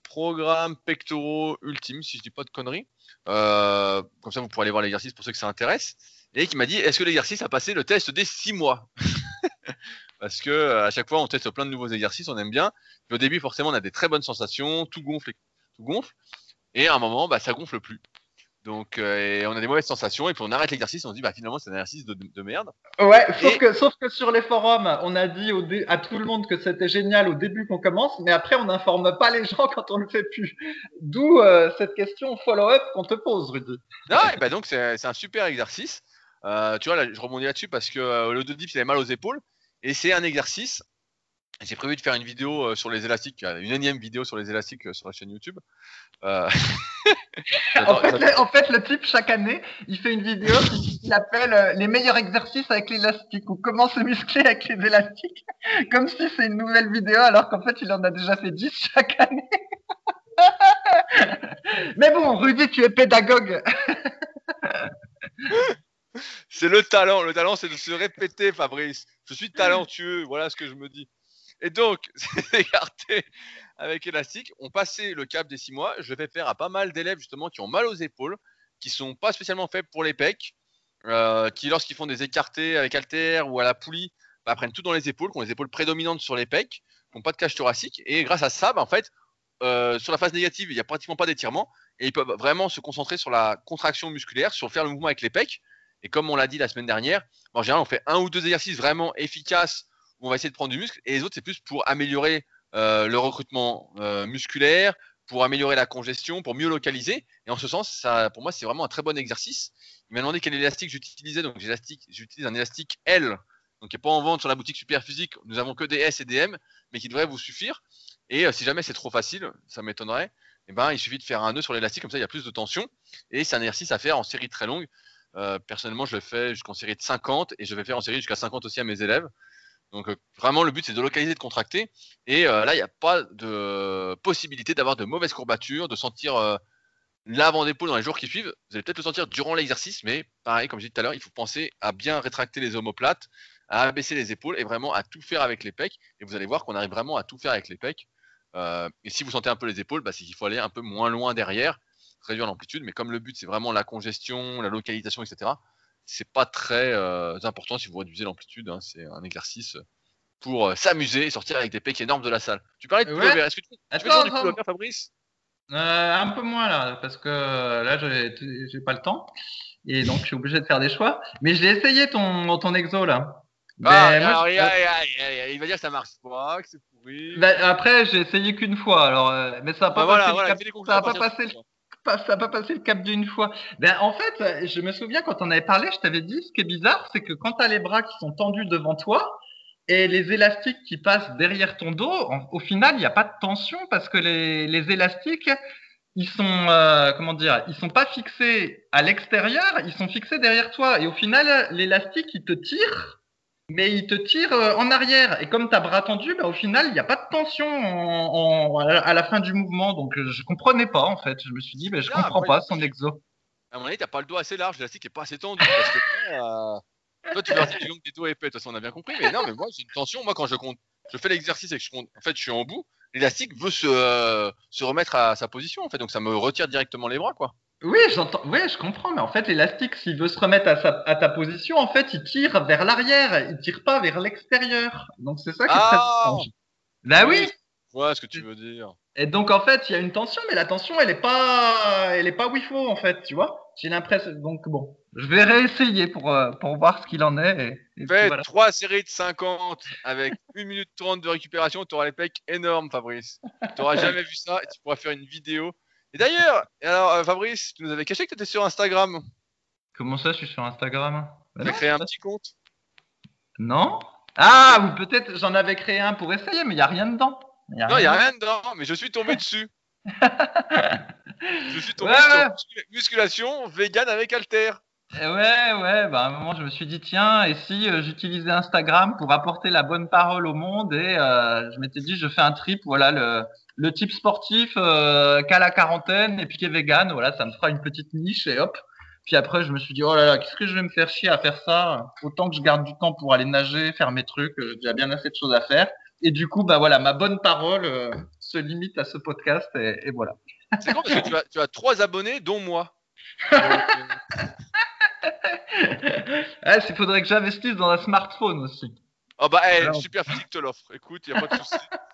A: programme pectoraux ultime, si je dis pas de conneries. Euh, comme ça, vous pourrez aller voir l'exercice pour ceux que ça intéresse. Et qui m'a dit, est-ce que l'exercice a passé le test des 6 mois Parce que à chaque fois, on teste plein de nouveaux exercices, on aime bien. Au début, forcément, on a des très bonnes sensations, tout gonfle, tout gonfle. Et à un moment, bah, ça gonfle plus. Donc, euh, et on a des mauvaises sensations, et puis on arrête l'exercice, on se dit, bah finalement, c'est un exercice de, de merde.
B: Ouais, sauf que, sauf que sur les forums, on a dit au dé- à tout le monde que c'était génial au début qu'on commence, mais après on n'informe pas les gens quand on le fait plus. D'où euh, cette question follow-up qu'on te pose, Rudy.
A: Ah, et bah donc, c'est c'est un super exercice. Euh, tu vois, là, je rebondis là-dessus parce que le deux dips, il avait mal aux épaules, et c'est un exercice. J'ai prévu de faire une vidéo sur les élastiques, une énième vidéo sur les élastiques sur la chaîne YouTube.
B: En fait, le, en fait, le type, chaque année, il fait une vidéo qui, qui appelle euh, les meilleurs exercices avec l'élastique ou comment se muscler avec les élastiques, comme si c'est une nouvelle vidéo alors qu'en fait, il en a déjà fait 10 chaque année. Mais bon, Rudy, tu es pédagogue.
A: C'est le talent. Le talent, c'est de se répéter, Fabrice. Je suis talentueux. Voilà ce que je me dis. Et donc, c'est écarté avec élastique. On passait le cap des six mois. Je vais faire à pas mal d'élèves, justement, qui ont mal aux épaules, qui sont pas spécialement faits pour les pecs, euh, qui, lorsqu'ils font des écartés avec haltère ou à la poulie, bah, prennent tout dans les épaules, qui ont les épaules prédominantes sur les pecs, qui n'ont pas de cage thoracique. Et grâce à ça, bah, en fait, euh, sur la phase négative, il n'y a pratiquement pas d'étirement. Et ils peuvent vraiment se concentrer sur la contraction musculaire, sur faire le mouvement avec les pecs. Et comme on l'a dit la semaine dernière, en général, on fait un ou deux exercices vraiment efficaces où on va essayer de prendre du muscle. Et les autres, c'est plus pour améliorer le recrutement euh, musculaire, pour améliorer la congestion, pour mieux localiser. Et en ce sens, ça, pour moi, c'est vraiment un très bon exercice. Il m'a demandé quel élastique j'utilisais. Donc, j'utilise un élastique L, donc qui n'est pas en vente sur la boutique Super Physique. Nous avons que des S et des M, mais qui devrait vous suffire. Et euh, si jamais c'est trop facile, ça m'étonnerait, eh ben, il suffit de faire un nœud sur l'élastique, comme ça il y a plus de tension. Et c'est un exercice à faire en série très longue. Euh, personnellement, je le fais jusqu'en série de 50 et je vais faire en série jusqu'à 50 aussi à mes élèves. Donc euh, vraiment, le but c'est de localiser, de contracter. Et euh, là, il n'y a pas de possibilité d'avoir de mauvaises courbatures, de sentir euh, l'avant d'épaule dans les jours qui suivent. Vous allez peut-être le sentir durant l'exercice, mais pareil, comme j'ai dit tout à l'heure, il faut penser à bien rétracter les omoplates, à abaisser les épaules et vraiment à tout faire avec les pecs. Et vous allez voir qu'on arrive vraiment à tout faire avec les pecs. Et si vous sentez un peu les épaules, bah, c'est qu'il faut aller un peu moins loin derrière, réduire l'amplitude. Mais comme le but c'est vraiment la congestion, la localisation, etc., c'est pas très euh, important si vous réduisez l'amplitude. hein. C'est un exercice pour euh, s'amuser et sortir avec des pecs énormes de la salle. Tu parlais de
B: Ouais.
A: Est-ce que tu, tu fais
B: Attends,
A: du pullover, Fabrice?
B: Euh, un peu moins là, parce que là, j'ai pas le temps. Et donc, je suis obligé de faire des choix. Mais j'ai essayé ton, ton exo là.
A: ah,
B: Ben, moi, je-
A: il, va dire que ça marche pas, que c'est pourri.
B: Ben, après, j'ai essayé qu'une fois, alors, mais ça n'a
A: Bah
B: pas, passé,
A: voilà,
B: le cap,
A: fais des
B: ça a
A: conclusions
B: pas
A: à partir
B: passé
A: de
B: le
A: ça.
B: pas- passé le cap d'une fois. Ben, en fait, je me souviens quand on avait parlé, je t'avais dit, ce qui est bizarre, c'est que quand tu as les bras qui sont tendus devant toi et les élastiques qui passent derrière ton dos, au final, il n'y a pas de tension parce que les, les élastiques, ils sont, euh, comment dire, ils sont pas fixés à l'extérieur, ils sont fixés derrière toi. Et au final, l'élastique, il te tire mais il te tire euh, en arrière. Et comme tu as bras tendu, bah, au final, il n'y a pas de tension en, en- à la fin du mouvement. Donc, euh, je comprenais pas, en fait. Je me suis dit, bah, je
A: Ah,
B: comprends pas son exo.
A: À mon avis, t'as pas le dos assez large, l'élastique est pas assez tendu. Parce que toi, euh, toi, tu tu veux que tes dos épais, de toute façon, on a bien compris. Mais non, mais moi, j'ai une tension. Moi, quand je compte, je fais l'exercice et que je compte, en fait, je suis en bout, l'élastique veut se, euh, se remettre à sa position, en fait. Donc, ça me retire directement les bras, quoi.
B: Oui, j'entends. Oui, je comprends, mais en fait, l'élastique, s'il veut se remettre à, sa- à ta position, en fait, il tire vers l'arrière, il tire pas vers l'extérieur. Donc c'est ça qui est très
A: Ah.
B: Bah oui.
A: Vois ce que tu veux dire.
B: Et donc en fait, il y a une tension, mais la tension, elle est pas, elle est pas où il faut en fait, tu vois. J'ai l'impression. Donc bon, je vais réessayer pour euh, pour voir ce qu'il en est. Et,
A: Fais
B: voilà.
A: trois séries de 50 avec 1 minute 30 de récupération, tu auras les pecs énormes, Fabrice. Tu n'auras jamais vu ça et tu pourras faire une vidéo. Et d'ailleurs, alors euh, Fabrice, tu nous avais caché que tu étais sur Instagram.
B: Comment ça, je suis sur Instagram
A: Tu as créé un petit compte.
B: Non. Ah, ou peut-être j'en avais créé un pour essayer, mais il y a rien dedans. Y a
A: Non, il n'y a rien dedans, mais je suis tombé dessus. Je suis tombé
B: Ouais,
A: sur
B: ouais.
A: musculation vegan avec Alter.
B: Eh ouais, ouais, bah à un moment je me suis dit tiens, et si euh, j'utilisais Instagram pour apporter la bonne parole au monde et euh, je m'étais dit je fais un trip, voilà le, le type sportif euh, qu'à la quarantaine et puis qui est vegan, voilà ça me fera une petite niche et hop. Puis après je me suis dit oh là là qu'est-ce que je vais me faire chier à faire ça, autant que je garde du temps pour aller nager, faire mes trucs, euh, j'ai bien assez de choses à faire. Et du coup bah voilà ma bonne parole euh, se limite à ce podcast et, et voilà.
A: C'est con parce que tu as, tu as trois abonnés, dont moi. Donc, euh,
B: Ah, il faudrait que j'investisse dans un smartphone aussi.
A: Oh bah, eh,
B: Alors-
A: super physique te l'offre. Écoute, il n'y a pas de souci.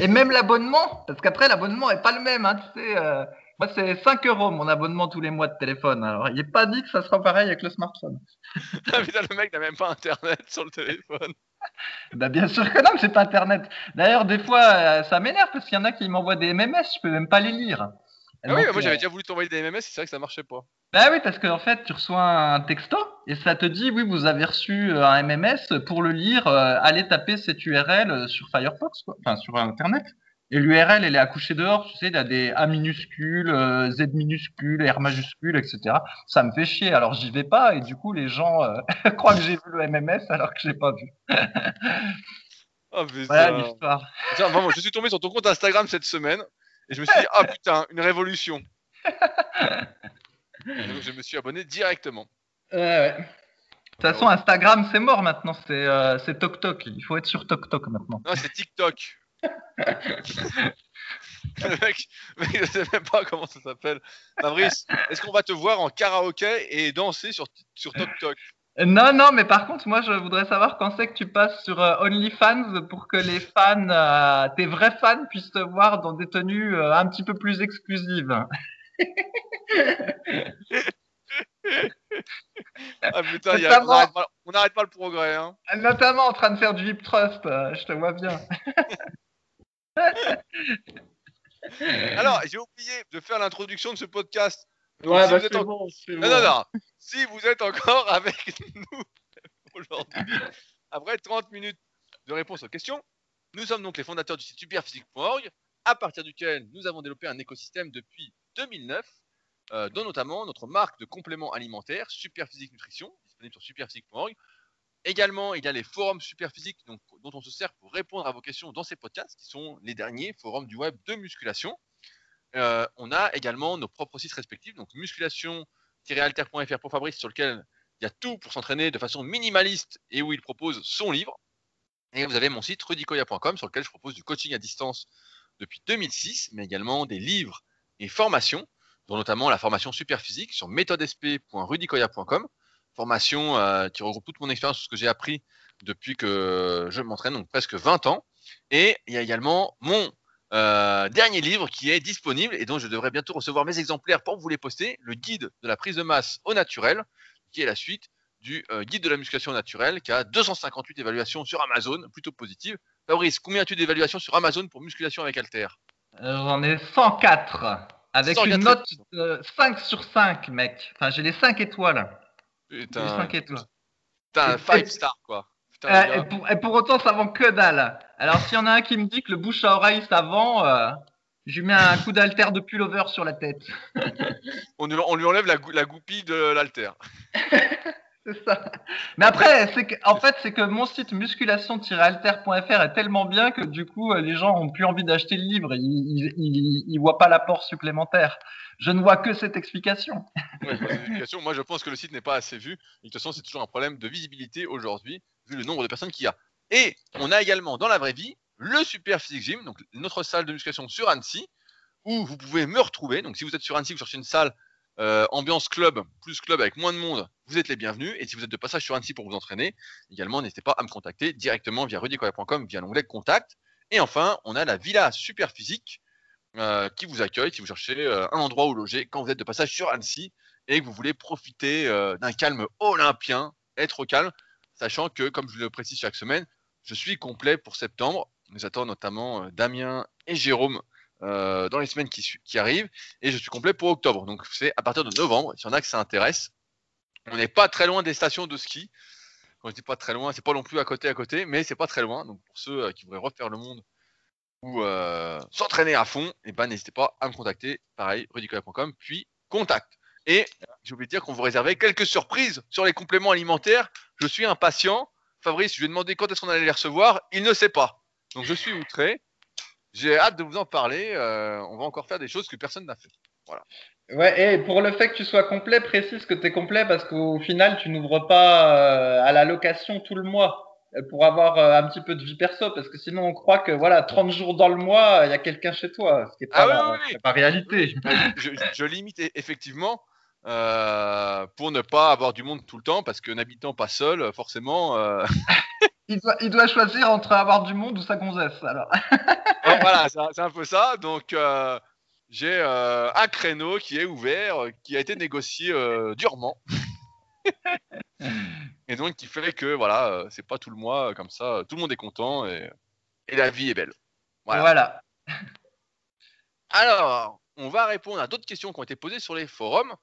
B: Et même l'abonnement, parce qu'après l'abonnement est pas le même, hein, tu sais. euh, moi c'est 5 euros mon abonnement tous les mois de téléphone. Alors il n'est pas dit que ça sera pareil avec le smartphone.
A: Ah, putain, le mec n'a même pas internet sur le téléphone.
B: Bah bien sûr que non, mais c'est pas internet. D'ailleurs des fois euh, ça m'énerve parce qu'il y en a qui m'envoient des MMS, je peux même pas les lire.
A: Ah oui,
B: Donc,
A: moi j'avais déjà voulu t'envoyer des MMS, c'est vrai que ça marchait pas.
B: Bah oui, parce qu'en fait, tu reçois un texto et ça te dit oui, vous avez reçu euh, un MMS. Pour le lire, euh, allez taper cette URL sur Firefox, quoi. enfin sur Internet. Et l'URL, elle est accouchée dehors, tu sais, il y a des A minuscules, euh, Z minuscules, R majuscules, etc. Ça me fait chier, alors j'y vais pas et du coup les gens euh, croient que j'ai vu le MMS alors que j'ai pas vu.
A: Oh putain.
B: Voilà l'histoire.
A: Tiens, vraiment, je suis tombé sur ton compte Instagram cette semaine et je me suis dit, ah putain, une révolution. Donc, je me suis abonné directement.
B: Ouais, ouais. De toute façon, Instagram, c'est mort maintenant, c'est euh, TokTok. Il faut être sur TokTok maintenant.
A: Non, c'est TikTok. le mec, mec, je sais même pas comment ça s'appelle. Fabrice, est-ce qu'on va te voir en karaoké et danser sur, sur TokTok?
B: Non, non, mais par contre, moi, je voudrais savoir quand c'est que tu passes sur euh, OnlyFans pour que les fans, euh, tes vrais fans, puissent te voir dans des tenues euh, un petit peu plus exclusives.
A: Ah putain, il y a- on n'arrête pas, le progrès. Hein.
B: Notamment en train de faire du hip trust, euh, je te vois bien.
A: Alors, j'ai oublié de faire l'introduction de ce podcast.
B: Ouais,
A: si
B: bah, c'est
A: en-
B: bon,
A: Non, non, non. Si vous êtes encore avec nous aujourd'hui, après 30 minutes de réponse aux questions, nous sommes donc les fondateurs du site superphysique.org, à partir duquel nous avons développé un écosystème depuis 2009, euh, dont notamment notre marque de compléments alimentaires, Superphysique Nutrition, disponible sur superphysique.org. Également, il y a les forums Superphysique donc, dont on se sert pour répondre à vos questions dans ces podcasts, qui sont les derniers forums du web de musculation. Euh, on a également nos propres sites respectifs, donc musculation-alter.fr pour Fabrice, sur lequel il y a tout pour s'entraîner de façon minimaliste et où il propose son livre. Et vous avez mon site rudicoya.com sur lequel je propose du coaching à distance depuis 2006, mais également des livres et formations, dont notamment la formation super physique sur méthodesp.rudicoya.com, formation euh, qui regroupe toute mon expérience, ce que j'ai appris depuis que je m'entraîne, donc presque 20 ans. Et il y a également mon euh, dernier livre qui est disponible et dont je devrais bientôt recevoir mes exemplaires pour vous les poster, le guide de la prise de masse au naturel, qui est la suite du euh, guide de la musculation naturelle, qui a 258 évaluations sur Amazon, plutôt positives. Fabrice, combien as-tu d'évaluations sur Amazon pour musculation avec Alter?
B: Euh, J'en ai 104. Avec
A: 104
B: une note de 5 sur 5, mec. Enfin, j'ai les 5 étoiles. J'ai les
A: Putain,
B: 5 étoiles.
A: putain,
B: Et-
A: 5 stars quoi. Putain,
B: Euh, et, pour, et pour autant, ça vend que dalle. Alors, s'il y en a un qui me dit que le bouche à oreille, ça vend, euh, je lui mets un coup d'alter de pullover sur la tête.
A: on, lui- on lui enlève la, gou- la goupille de l'Alter.
B: C'est ça. Mais après, c'est que, en fait, c'est que mon site musculation-alter.fr est tellement bien que du coup, euh, les gens ont plus envie d'acheter le livre. Ils, ils voient pas l'apport supplémentaire. Je ne vois que cette explication.
A: Ouais, pour cette explication, moi je pense que le site n'est pas assez vu. Et de toute façon, c'est toujours un problème de visibilité aujourd'hui, le nombre de personnes qu'il y a. Et on a également dans la vraie vie le Super Physique Gym, donc notre salle de musculation sur Annecy, où vous pouvez me retrouver. Donc si vous êtes sur Annecy, vous cherchez une salle euh, ambiance club, plus club avec moins de monde, vous êtes les bienvenus. Et si vous êtes de passage sur Annecy pour vous entraîner, également, n'hésitez pas à me contacter directement via rudicoya.com, via l'onglet contact. Et enfin, on a la Villa Super Physique euh, qui vous accueille si vous cherchez euh, un endroit où loger quand vous êtes de passage sur Annecy et que vous voulez profiter d'un calme olympien, être au calme, sachant que, comme je le précise chaque semaine, je suis complet pour septembre. Nous attendons notamment Damien et Jérôme dans les semaines qui, arrivent et je suis complet pour octobre. Donc c'est à partir de novembre, s'il y en a que ça intéresse. On n'est pas très loin des stations de ski. Quand je dis pas très loin, c'est pas non plus à côté à côté, mais c'est pas très loin. Donc pour ceux qui voudraient refaire le monde ou euh, s'entraîner à fond, eh ben n'hésitez pas à me contacter. Pareil, rudicola.com, puis contact. Et j'ai oublié de dire qu'on vous réservait quelques surprises sur les compléments alimentaires. Je suis impatient. Fabrice, je lui ai demandé quand est-ce qu'on allait les recevoir. Il ne sait pas. Donc je suis outré. J'ai hâte de vous en parler. Euh, on va encore faire des choses que personne n'a fait. Voilà.
B: Ouais, et pour le fait que tu sois complet, précise que tu es complet parce qu'au final, tu n'ouvres pas euh, à la location tout le mois. Euh, pour avoir euh, un petit peu de vie perso, parce que sinon on croit que voilà, 30 jours dans le mois, il y a quelqu'un chez toi, ce qui n'est pas, ah pas réalité.
A: Je, limite effectivement euh, pour ne pas avoir du monde tout le temps, parce que n'habitant pas seul, forcément. Euh...
B: il, doit, il, doit, choisir entre avoir du monde ou sa gonzesse, alors.
A: voilà, c'est un peu ça. Donc euh, j'ai un créneau qui est ouvert, qui a été négocié durement. et donc qui fait que voilà, c'est pas tout le mois comme ça, tout le monde est content et, la vie est belle.
B: Voilà.
A: Alors, on va répondre à d'autres questions qui ont été posées sur les forums.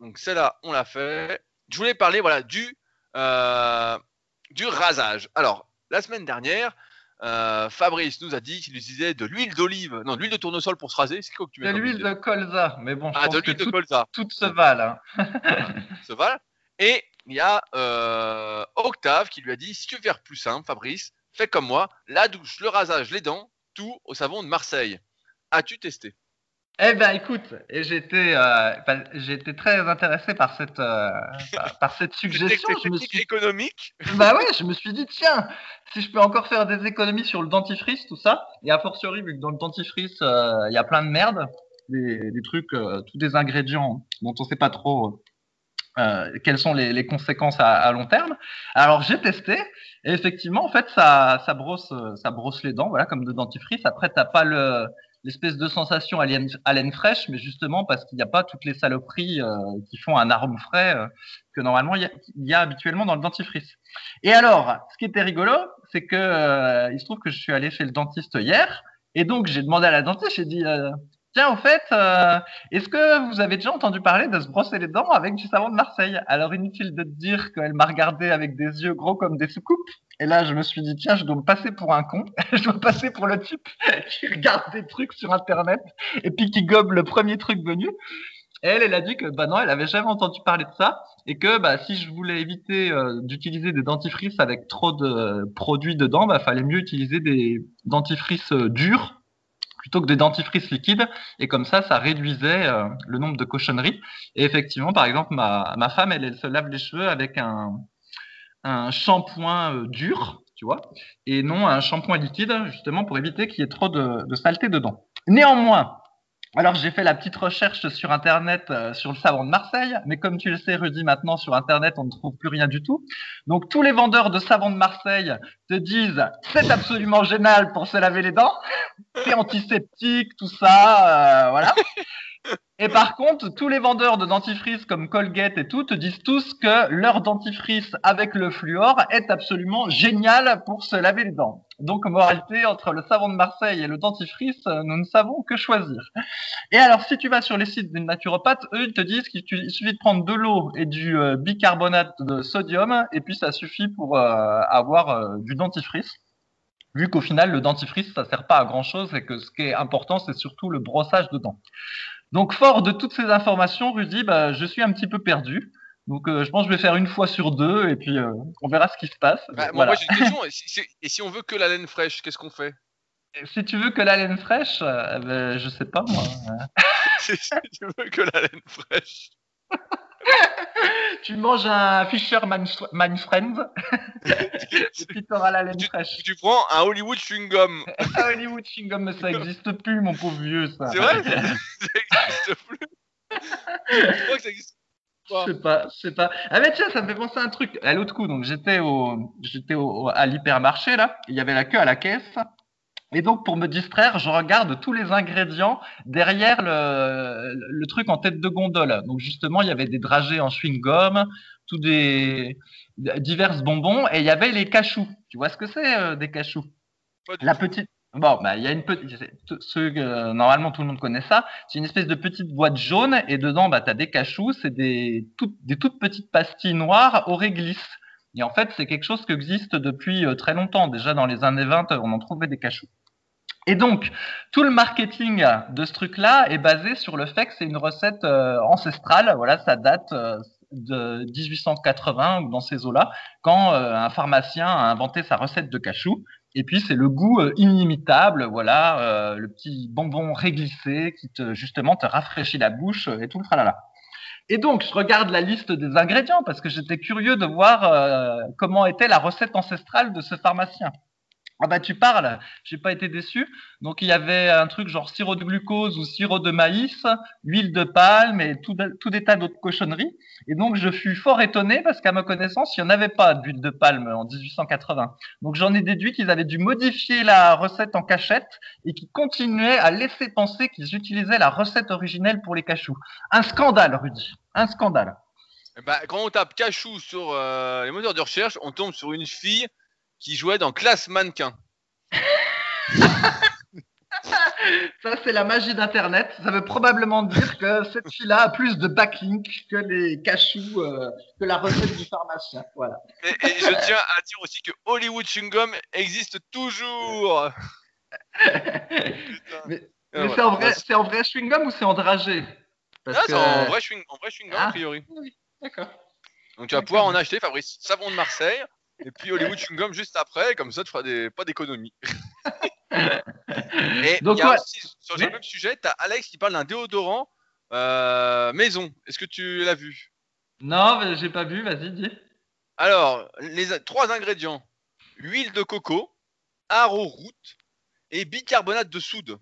A: Donc celle-là, on l'a fait. Je voulais parler voilà du du rasage. Alors, la semaine dernière, Fabrice nous a dit qu'il utilisait de l'huile d'olive, non, de l'huile de tournesol pour se raser. C'est quoi que tu
B: mets De l'huile de colza, mais bon, je
A: ah, pense de
B: que
A: de colza.
B: Tout se valent. Hein.
A: se valent. Et il y a euh, Octave qui lui a dit si tu veux faire plus simple, Fabrice, fais comme moi, la douche, le rasage, les dents, tout au savon de Marseille. As-tu testé?
B: Eh ben écoute, j'étais euh, j'étais très intéressé par cette euh, par, cette suggestion.
A: Je me suis... économique.
B: Bah ouais, je me suis dit tiens, si je peux encore faire des économies sur le dentifrice, tout ça, et a fortiori vu que dans le dentifrice il y a plein de merde, des, des trucs, tous des ingrédients dont on sait pas trop euh, quelles sont les, les conséquences à, à, long terme. Alors j'ai testé et effectivement en fait ça, ça brosse ça brosse les dents voilà comme de dentifrice. Après t'as pas le l'espèce de sensation haleine, haleine fraîche, mais justement parce qu'il n'y a pas toutes les saloperies euh, qui font un arôme frais euh, que normalement il y, a habituellement dans le dentifrice. Et alors, ce qui était rigolo, c'est que il se trouve que je suis allé chez le dentiste hier, et donc j'ai demandé à la dentiste, j'ai dit Tiens, au fait, euh, est-ce que vous avez déjà entendu parler de se brosser les dents avec du savon de Marseille? Alors inutile de te dire qu'elle m'a regardé avec des yeux gros comme des soucoupes. Et là, je me suis dit, tiens, je dois me passer pour un con. je dois passer pour le type qui regarde des trucs sur Internet et puis qui gobe le premier truc venu. Elle, elle a dit que bah non, elle avait jamais entendu parler de ça et que bah si je voulais éviter euh, d'utiliser des dentifrices avec trop de produits dedans, bah fallait mieux utiliser des dentifrices euh, durs plutôt que des dentifrices liquides. Et comme ça, ça réduisait euh, le nombre de cochonneries. Et effectivement, par exemple, ma, ma femme, elle, elle se lave les cheveux avec un, un shampoing euh, dur, tu vois, et non un shampoing liquide, justement pour éviter qu'il y ait trop de, de saleté dedans. Néanmoins, alors j'ai fait la petite recherche sur Internet euh, sur le savon de Marseille, mais comme tu le sais Rudy, maintenant sur Internet on ne trouve plus rien du tout. Donc tous les vendeurs de savon de Marseille te disent c'est absolument génial pour se laver les dents, c'est antiseptique, tout ça, euh, voilà. Et par contre, tous les vendeurs de dentifrice comme Colgate et tout te disent tous que leur dentifrice avec le fluor est absolument génial pour se laver les dents. Donc, moralité, entre le savon de Marseille et le dentifrice, nous ne savons que choisir. Et alors, si tu vas sur les sites d'une naturopathe, eux, ils te disent qu'il suffit de prendre de l'eau et du euh, bicarbonate de sodium, et puis ça suffit pour euh, avoir euh, du dentifrice vu qu'au final, le dentifrice, ça sert pas à grand chose et que ce qui est important, c'est surtout le brossage de dents. Donc, fort de toutes ces informations, Rudy, bah, je suis un petit peu perdu. Donc, euh, je pense que je vais faire une fois sur deux et puis euh, on verra ce qui se passe.
A: Bah, moi, j'ai une question. et, si, on veut que la laine fraîche, qu'est-ce qu'on fait?
B: Si tu veux que la laine fraîche, euh, ben, je sais pas moi.
A: si tu veux que la laine fraîche.
B: tu manges un Fisher Man, Friends et puis tu auras la laine fraîche.
A: Tu prends un Hollywood chewing gum.
B: un Hollywood chewing gum, mais ça n'existe plus, mon pauvre vieux.
A: C'est vrai? Ça n'existe plus. Je crois que ça existe.
B: Je sais pas, je sais pas. Ah mais tiens, ça me fait penser à un truc. À l'autre coup, donc j'étais au, j'étais au, à l'hypermarché là. Il y avait la queue à la caisse. Et donc pour me distraire, je regarde tous les ingrédients derrière le, le truc en tête de gondole. Donc justement, il y avait des dragées en chewing-gum, tous des divers bonbons, et il y avait les cachous. Tu vois ce que c'est euh, des cachous? La
A: tout.
B: petite. Bon, bah, il y a une petite. Ceux, euh, normalement, tout le monde connaît ça. C'est une espèce de petite boîte jaune et dedans, bah, tu as des cachous. C'est des, toutes, des toutes petites pastilles noires au réglisse. Et en fait, c'est quelque chose qui existe depuis euh, très longtemps. Déjà dans les années 20, on en trouvait des cachous. Et donc, tout le marketing de ce truc-là est basé sur le fait que c'est une recette euh, ancestrale. Voilà, ça date euh, de 1880 ou dans ces eaux-là, quand euh, un pharmacien a inventé sa recette de cachou. Et puis c'est le goût euh, inimitable, voilà, euh, le petit bonbon réglissé qui te justement te rafraîchit la bouche euh, et tout le tralala. Et donc je regarde la liste des ingrédients parce que j'étais curieux de voir comment était la recette ancestrale de ce pharmacien. Ah bah tu parles, j'ai pas été déçu. Donc il y avait un truc genre sirop de glucose ou sirop de maïs, huile de palme et tout, tout des tas d'autres cochonneries. Et donc je fus fort étonné parce qu'à ma connaissance, il n'y en avait pas d'huile de palme en 1880. Donc j'en ai déduit qu'ils avaient dû modifier la recette en cachette et qu'ils continuaient à laisser penser qu'ils utilisaient la recette originelle pour les cachous. Un scandale, Rudy. Un scandale.
A: Eh ben, quand on tape cachou sur euh, les moteurs de recherche, on tombe sur une fille qui jouait dans Classe Mannequin.
B: Ça, c'est la magie d'Internet. Ça veut probablement dire que cette fille-là a plus de backlink que les cachous, euh, que la recette du pharmacien. Voilà.
A: Et, et je tiens à dire aussi que Hollywood Chewing-Gum existe toujours.
B: Mais- Mais
A: voilà.
B: c'est en vrai, c'est en vrai chewing-gum ou c'est en dragé? Parce
A: Ah,
B: que-
A: c'est en vrai chewing, chewing-gum,
B: Ah.
A: a priori.
B: D'accord.
A: Donc tu vas pouvoir en acheter, Fabrice. Savon de Marseille. Et puis Hollywood Chewing-Gum juste après, comme ça tu feras des, pas d'économie. Et
B: Donc,
A: il y a
B: ouais.
A: aussi, sur le même sujet, t'as Alex qui parle d'un déodorant euh, maison. Est-ce que tu l'as vu?
B: Non, j'ai pas vu. Vas-y, dis.
A: Alors, les trois ingrédients huile de coco, arrowroot et bicarbonate de soude.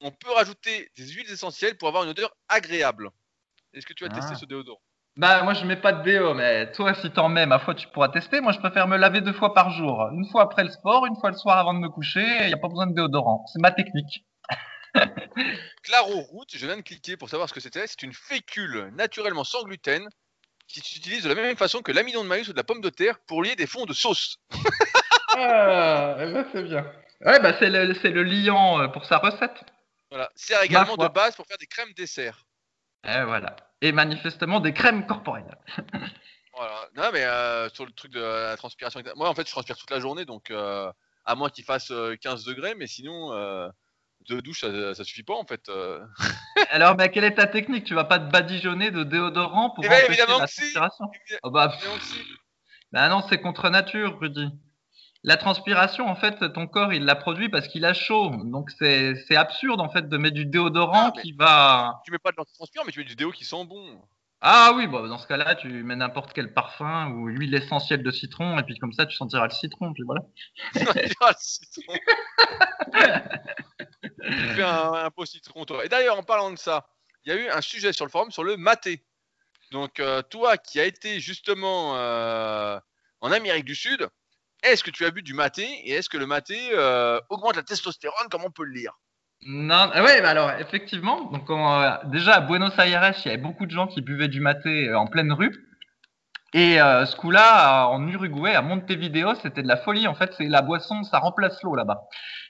A: On peut rajouter des huiles essentielles pour avoir une odeur agréable. Est-ce que tu as
B: Ah.
A: testé ce déodorant?
B: Bah, moi, je mets pas de déo, mais toi, si t'en mets, ma foi, tu pourras tester. Moi, je préfère me laver deux fois par jour. Une fois après le sport, une fois le soir avant de me coucher. Il n'y a pas besoin de déodorant. C'est ma technique.
A: Claro je viens de cliquer pour savoir ce que c'était. C'est une fécule naturellement sans gluten qui s'utilise de la même façon que l'amidon de maïs ou de la pomme de terre pour lier des fonds de sauce.
B: Ah, eh ben, c'est bien. Ouais, bah, c'est le, le liant euh, pour sa recette.
A: Voilà. Sert également de base pour faire des crèmes dessert.
B: Et voilà. Et manifestement, des crèmes corporelles.
A: Voilà. Non, mais euh, sur le truc de la transpiration, moi en fait je transpire toute la journée donc euh, à moins qu'il fasse euh, 15 degrés, mais sinon euh, deux douches ça, ça suffit pas en fait. euh.
B: Alors, bah, quelle est ta technique? Tu vas pas te badigeonner de déodorant pour
A: Eh ben,
B: empêcher la
A: si.
B: transpiration? Oh, bah,
A: si.
B: bah non, c'est contre nature, Rudy. La transpiration, en fait, ton corps, il la produit parce qu'il a chaud. Donc, c'est absurde, en fait, de mettre du déodorant
A: Ah,
B: qui va...
A: Tu mets pas de l'antitranspirant, mais tu mets du déo qui sent bon.
B: Ah oui, bah, dans ce cas-là, tu mets n'importe quel parfum ou huile essentielle de citron, et puis comme ça, tu sentiras le citron, puis voilà.
A: Ah, le citron. Tu fais un, un pot citron, toi. Et d'ailleurs, en parlant de ça, il y a eu un sujet sur le forum sur le maté. Donc, euh, toi qui as été justement euh, en Amérique du Sud, est-ce que tu as bu du maté et est-ce que le maté euh, augmente la testostérone comme on peut le lire?
B: Non, ah ouais, bah alors effectivement, donc on, euh, déjà à Buenos Aires, il y avait beaucoup de gens qui buvaient du maté euh, en pleine rue. Et ce coup-là, en Uruguay, à Montevideo, c'était de la folie. En fait, c'est la boisson, ça remplace l'eau là-bas.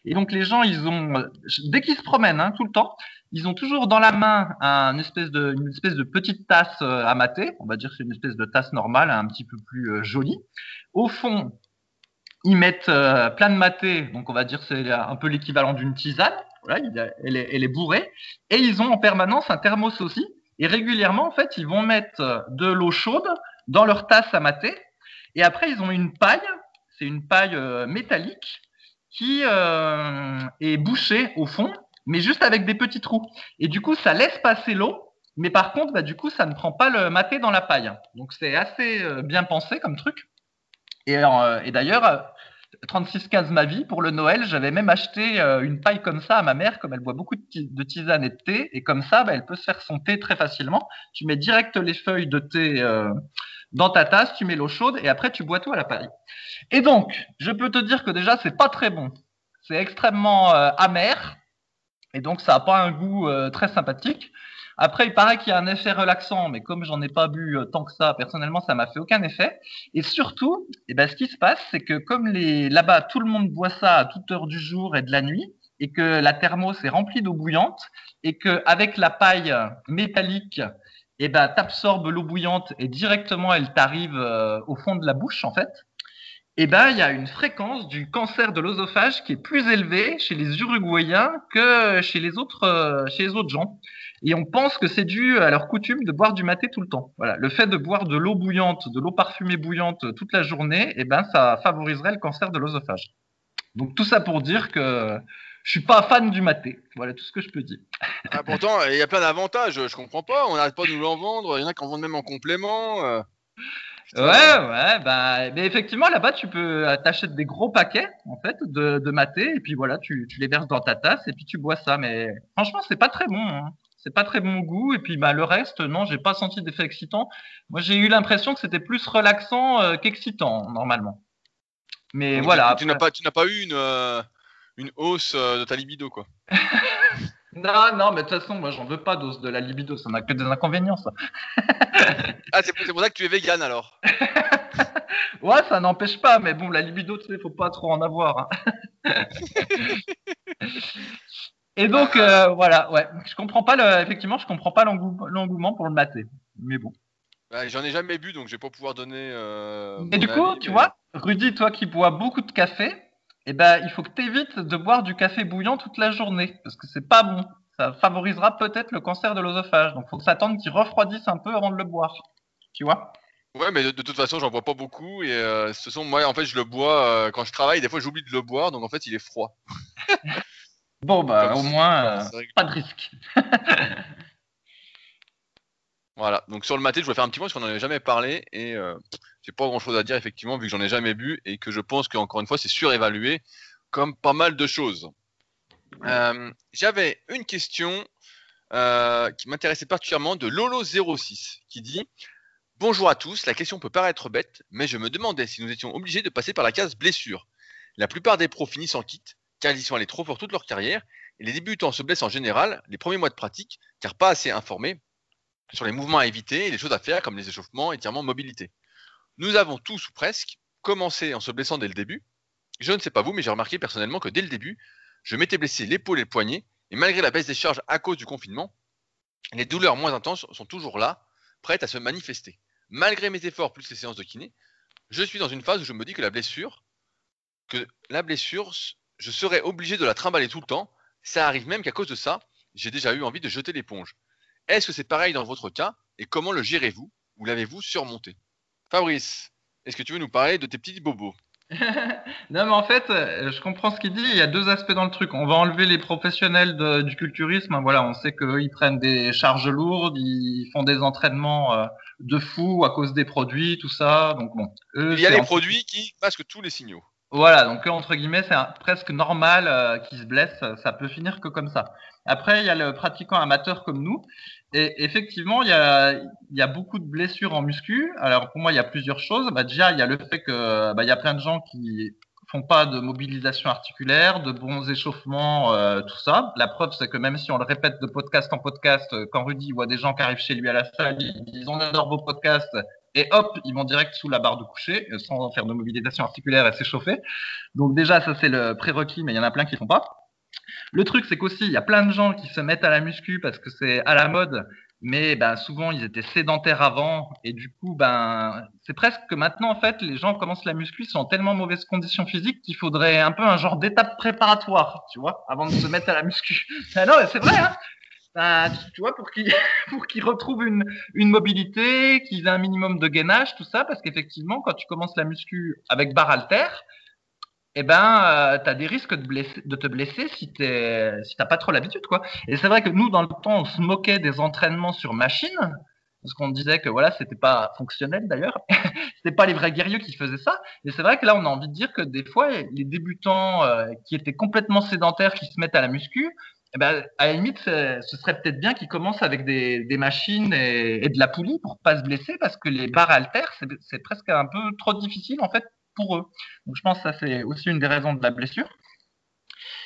B: Et donc les gens, ils ont, dès qu'ils se promènent, hein, tout le temps, ils ont toujours dans la main une espèce de petite tasse à mater. On va dire c'est une espèce de tasse normale, un petit peu plus jolie. Au fond, ils mettent euh, plein de maté, donc on va dire c'est un peu l'équivalent d'une tisane. Voilà, elle, est, elle est bourrée. Et ils ont en permanence un thermos aussi. Et régulièrement, en fait, ils vont mettre euh, de l'eau chaude dans leur tasse à mater. Et après, ils ont une paille. C'est une paille euh, métallique qui est bouchée au fond, mais juste avec des petits trous. Et du coup, ça laisse passer l'eau. Mais par contre, bah, du coup, ça ne prend pas le maté dans la paille. Donc, c'est assez bien pensé comme truc. Euh, et d'ailleurs, euh, 36-15 ma vie pour le Noël. J'avais même acheté euh, une paille comme ça à ma mère, comme elle boit beaucoup de, tisane et de thé. Et comme ça, bah, elle peut se faire son thé très facilement. Tu mets direct les feuilles de thé dans ta tasse, tu mets l'eau chaude et après tu bois tout à la paille. Et donc, je peux te dire que déjà, c'est pas très bon. C'est extrêmement amer. Et donc, ça n'a pas un goût très sympathique. Après, il paraît qu'il y a un effet relaxant, mais comme j'en ai pas bu euh, tant que ça, personnellement, ça m'a fait aucun effet. Et surtout, eh ben, ce qui se passe, c'est que comme là-bas, tout le monde boit ça à toute heure du jour et de la nuit, et que la thermos est remplie d'eau bouillante, et que avec la paille métallique, eh ben, l'eau bouillante et directement elle t'arrive euh, au fond de la bouche, en fait. Eh ben, il y a une fréquence du cancer de l'œsophage qui est plus élevée chez les Uruguayens que chez les autres, euh, chez les autres gens. Et on pense que c'est dû à leur coutume de boire du maté tout le temps. Voilà, le fait de boire de l'eau bouillante, de l'eau parfumée bouillante toute la journée, eh ben ça favoriserait le cancer de l'œsophage. Donc tout ça pour dire que je suis pas fan du maté. Voilà tout ce que je peux dire.
A: Ah, pourtant, il y a plein d'avantages. Je comprends pas. On n'arrête pas de nous en vendre. Il y en a qui en vendent même en complément. Euh.
B: Ouais, ouais, bah, mais effectivement, là-bas, tu peux t'acheter des gros paquets, en fait, de, de maté, et puis voilà, tu, tu, les verses dans ta tasse, et puis tu bois ça. Mais franchement, c'est pas très bon. Hein c'est pas très bon goût. Et puis bah, le reste, non, j'ai pas senti d'effet excitant. Moi, j'ai eu l'impression que c'était plus relaxant euh, qu'excitant normalement. Mais voilà.
A: Tu, n'as pas, tu n'as pas eu une, euh, une hausse euh, de ta libido, quoi.
B: non, non, mais de toute façon, moi, j'en veux pas d'hausse de la libido. Ça n'a que des inconvénients, ça.
A: ah, c'est pour, ça que tu es vegan alors.
B: ouais, ça n'empêche pas, mais bon, la libido, tu sais, faut pas trop en avoir. Hein. Et donc euh, voilà, ouais, je comprends pas le, effectivement, je comprends pas l'engouement pour le maté. Mais bon.
A: Bah, J'en ai jamais bu, donc je vais pas pouvoir donner. Euh,
B: et du coup, tu vois, Rudy, toi qui bois beaucoup de café, eh ben, il faut que tu évites de boire du café bouillant toute la journée, parce que c'est pas bon. Ça favorisera peut-être le cancer de l'œsophage. Donc, faut que ça attende qu'il refroidisse un peu avant de le boire. Tu vois?
A: Ouais, mais de, toute façon, j'en bois pas beaucoup. Et euh, ce sont, moi, en fait, je le bois euh, quand je travaille. Des fois, j'oublie de le boire, donc en fait, il est froid.
B: Bon, bah, au moins, euh, pas de risque.
A: voilà, donc sur le maté, je voulais faire un petit point parce qu'on n'en avait jamais parlé et euh, j'ai pas grand chose à dire effectivement vu que j'en ai jamais bu et que je pense qu'encore une fois c'est surévalué comme pas mal de choses. Euh, j'avais une question qui m'intéressait particulièrement de Lolo06 qui dit Bonjour à tous, la question peut paraître bête, mais je me demandais si nous étions obligés de passer par la case blessure. La plupart des pros finissent en kit, car ils sont allés trop fort toute leur carrière, et les débutants se blessent en général les premiers mois de pratique, car pas assez informés sur les mouvements à éviter et les choses à faire comme les échauffements, étirements, mobilité. Nous avons tous ou presque commencé en se blessant dès le début. Je ne sais pas vous, mais j'ai remarqué personnellement que dès le début, je m'étais blessé l'épaule et le poignet, et malgré la baisse des charges à cause du confinement, les douleurs moins intenses sont toujours là, prêtes à se manifester. Malgré mes efforts plus les séances de kiné, je suis dans une phase où je me dis que la blessure, que la blessure je serais obligé de la trimballer tout le temps. Ça arrive même qu'à cause de ça, j'ai déjà eu envie de jeter l'éponge. Est-ce que c'est pareil dans votre cas et comment le gérez-vous Ou l'avez-vous surmonté? Fabrice, est-ce que tu veux nous parler de tes petits bobos?
B: Non, mais en fait, euh, je comprends ce qu'il dit. Il y a deux aspects dans le truc. On va enlever les professionnels du culturisme. Voilà, on sait qu'ils prennent des charges lourdes, ils font des entraînements euh, de fou à cause des produits, tout ça. Donc bon.
A: Il y a les produits qui masquent tous les signaux.
B: Voilà, donc entre guillemets, c'est presque normal euh, qu'il se blesse, ça peut finir que comme ça. Après, il y a le pratiquant amateur comme nous, et effectivement, il y a, il y a beaucoup de blessures en muscu. Alors pour moi, il y a plusieurs choses. Bah, déjà, il y a le fait que bah, il y a plein de gens qui pas de mobilisation articulaire, de bons échauffements, euh, tout ça. La preuve, c'est que même si on le répète de podcast en podcast, quand Rudy voit des gens qui arrivent chez lui à la salle, ils disent on adore vos podcasts, et hop, ils vont direct sous la barre de coucher euh, sans faire de mobilisation articulaire et s'échauffer. Donc déjà, ça c'est le prérequis, mais il y en a plein qui font pas. Le truc, c'est qu'aussi, il y a plein de gens qui se mettent à la muscu parce que c'est à la mode, mais ben, souvent ils étaient sédentaires avant, et du coup, ben, c'est presque que maintenant, en fait, les gens commencent la muscu, sont en tellement mauvaise condition physique qu'il faudrait un peu un genre d'étape préparatoire, tu vois, avant de se mettre à la muscu. Ah non, c'est vrai, hein bah, tu vois, pour qu'il pour qu'il retrouve une, une mobilité, qu'il ait un minimum de gainage, tout ça, parce qu'effectivement, quand tu commences la muscu avec barre alter, eh ben, euh, tu as des risques de, te blesser si tu si pas trop l'habitude, quoi. Et c'est vrai que nous, dans le temps, on se moquait des entraînements sur machine, parce qu'on disait que voilà, c'était pas fonctionnel d'ailleurs, c'était pas les vrais guerriers qui faisaient ça. Et c'est vrai que là, on a envie de dire que des fois, les débutants euh, qui étaient complètement sédentaires, qui se mettent à la muscu, eh ben, à la limite, ce serait peut-être bien qu'ils commencent avec des, machines et, et, de la poulie pour pas se blesser, parce que les barres haltères, c'est presque un peu trop difficile en fait pour eux. Donc je pense que ça c'est aussi une des raisons de la blessure.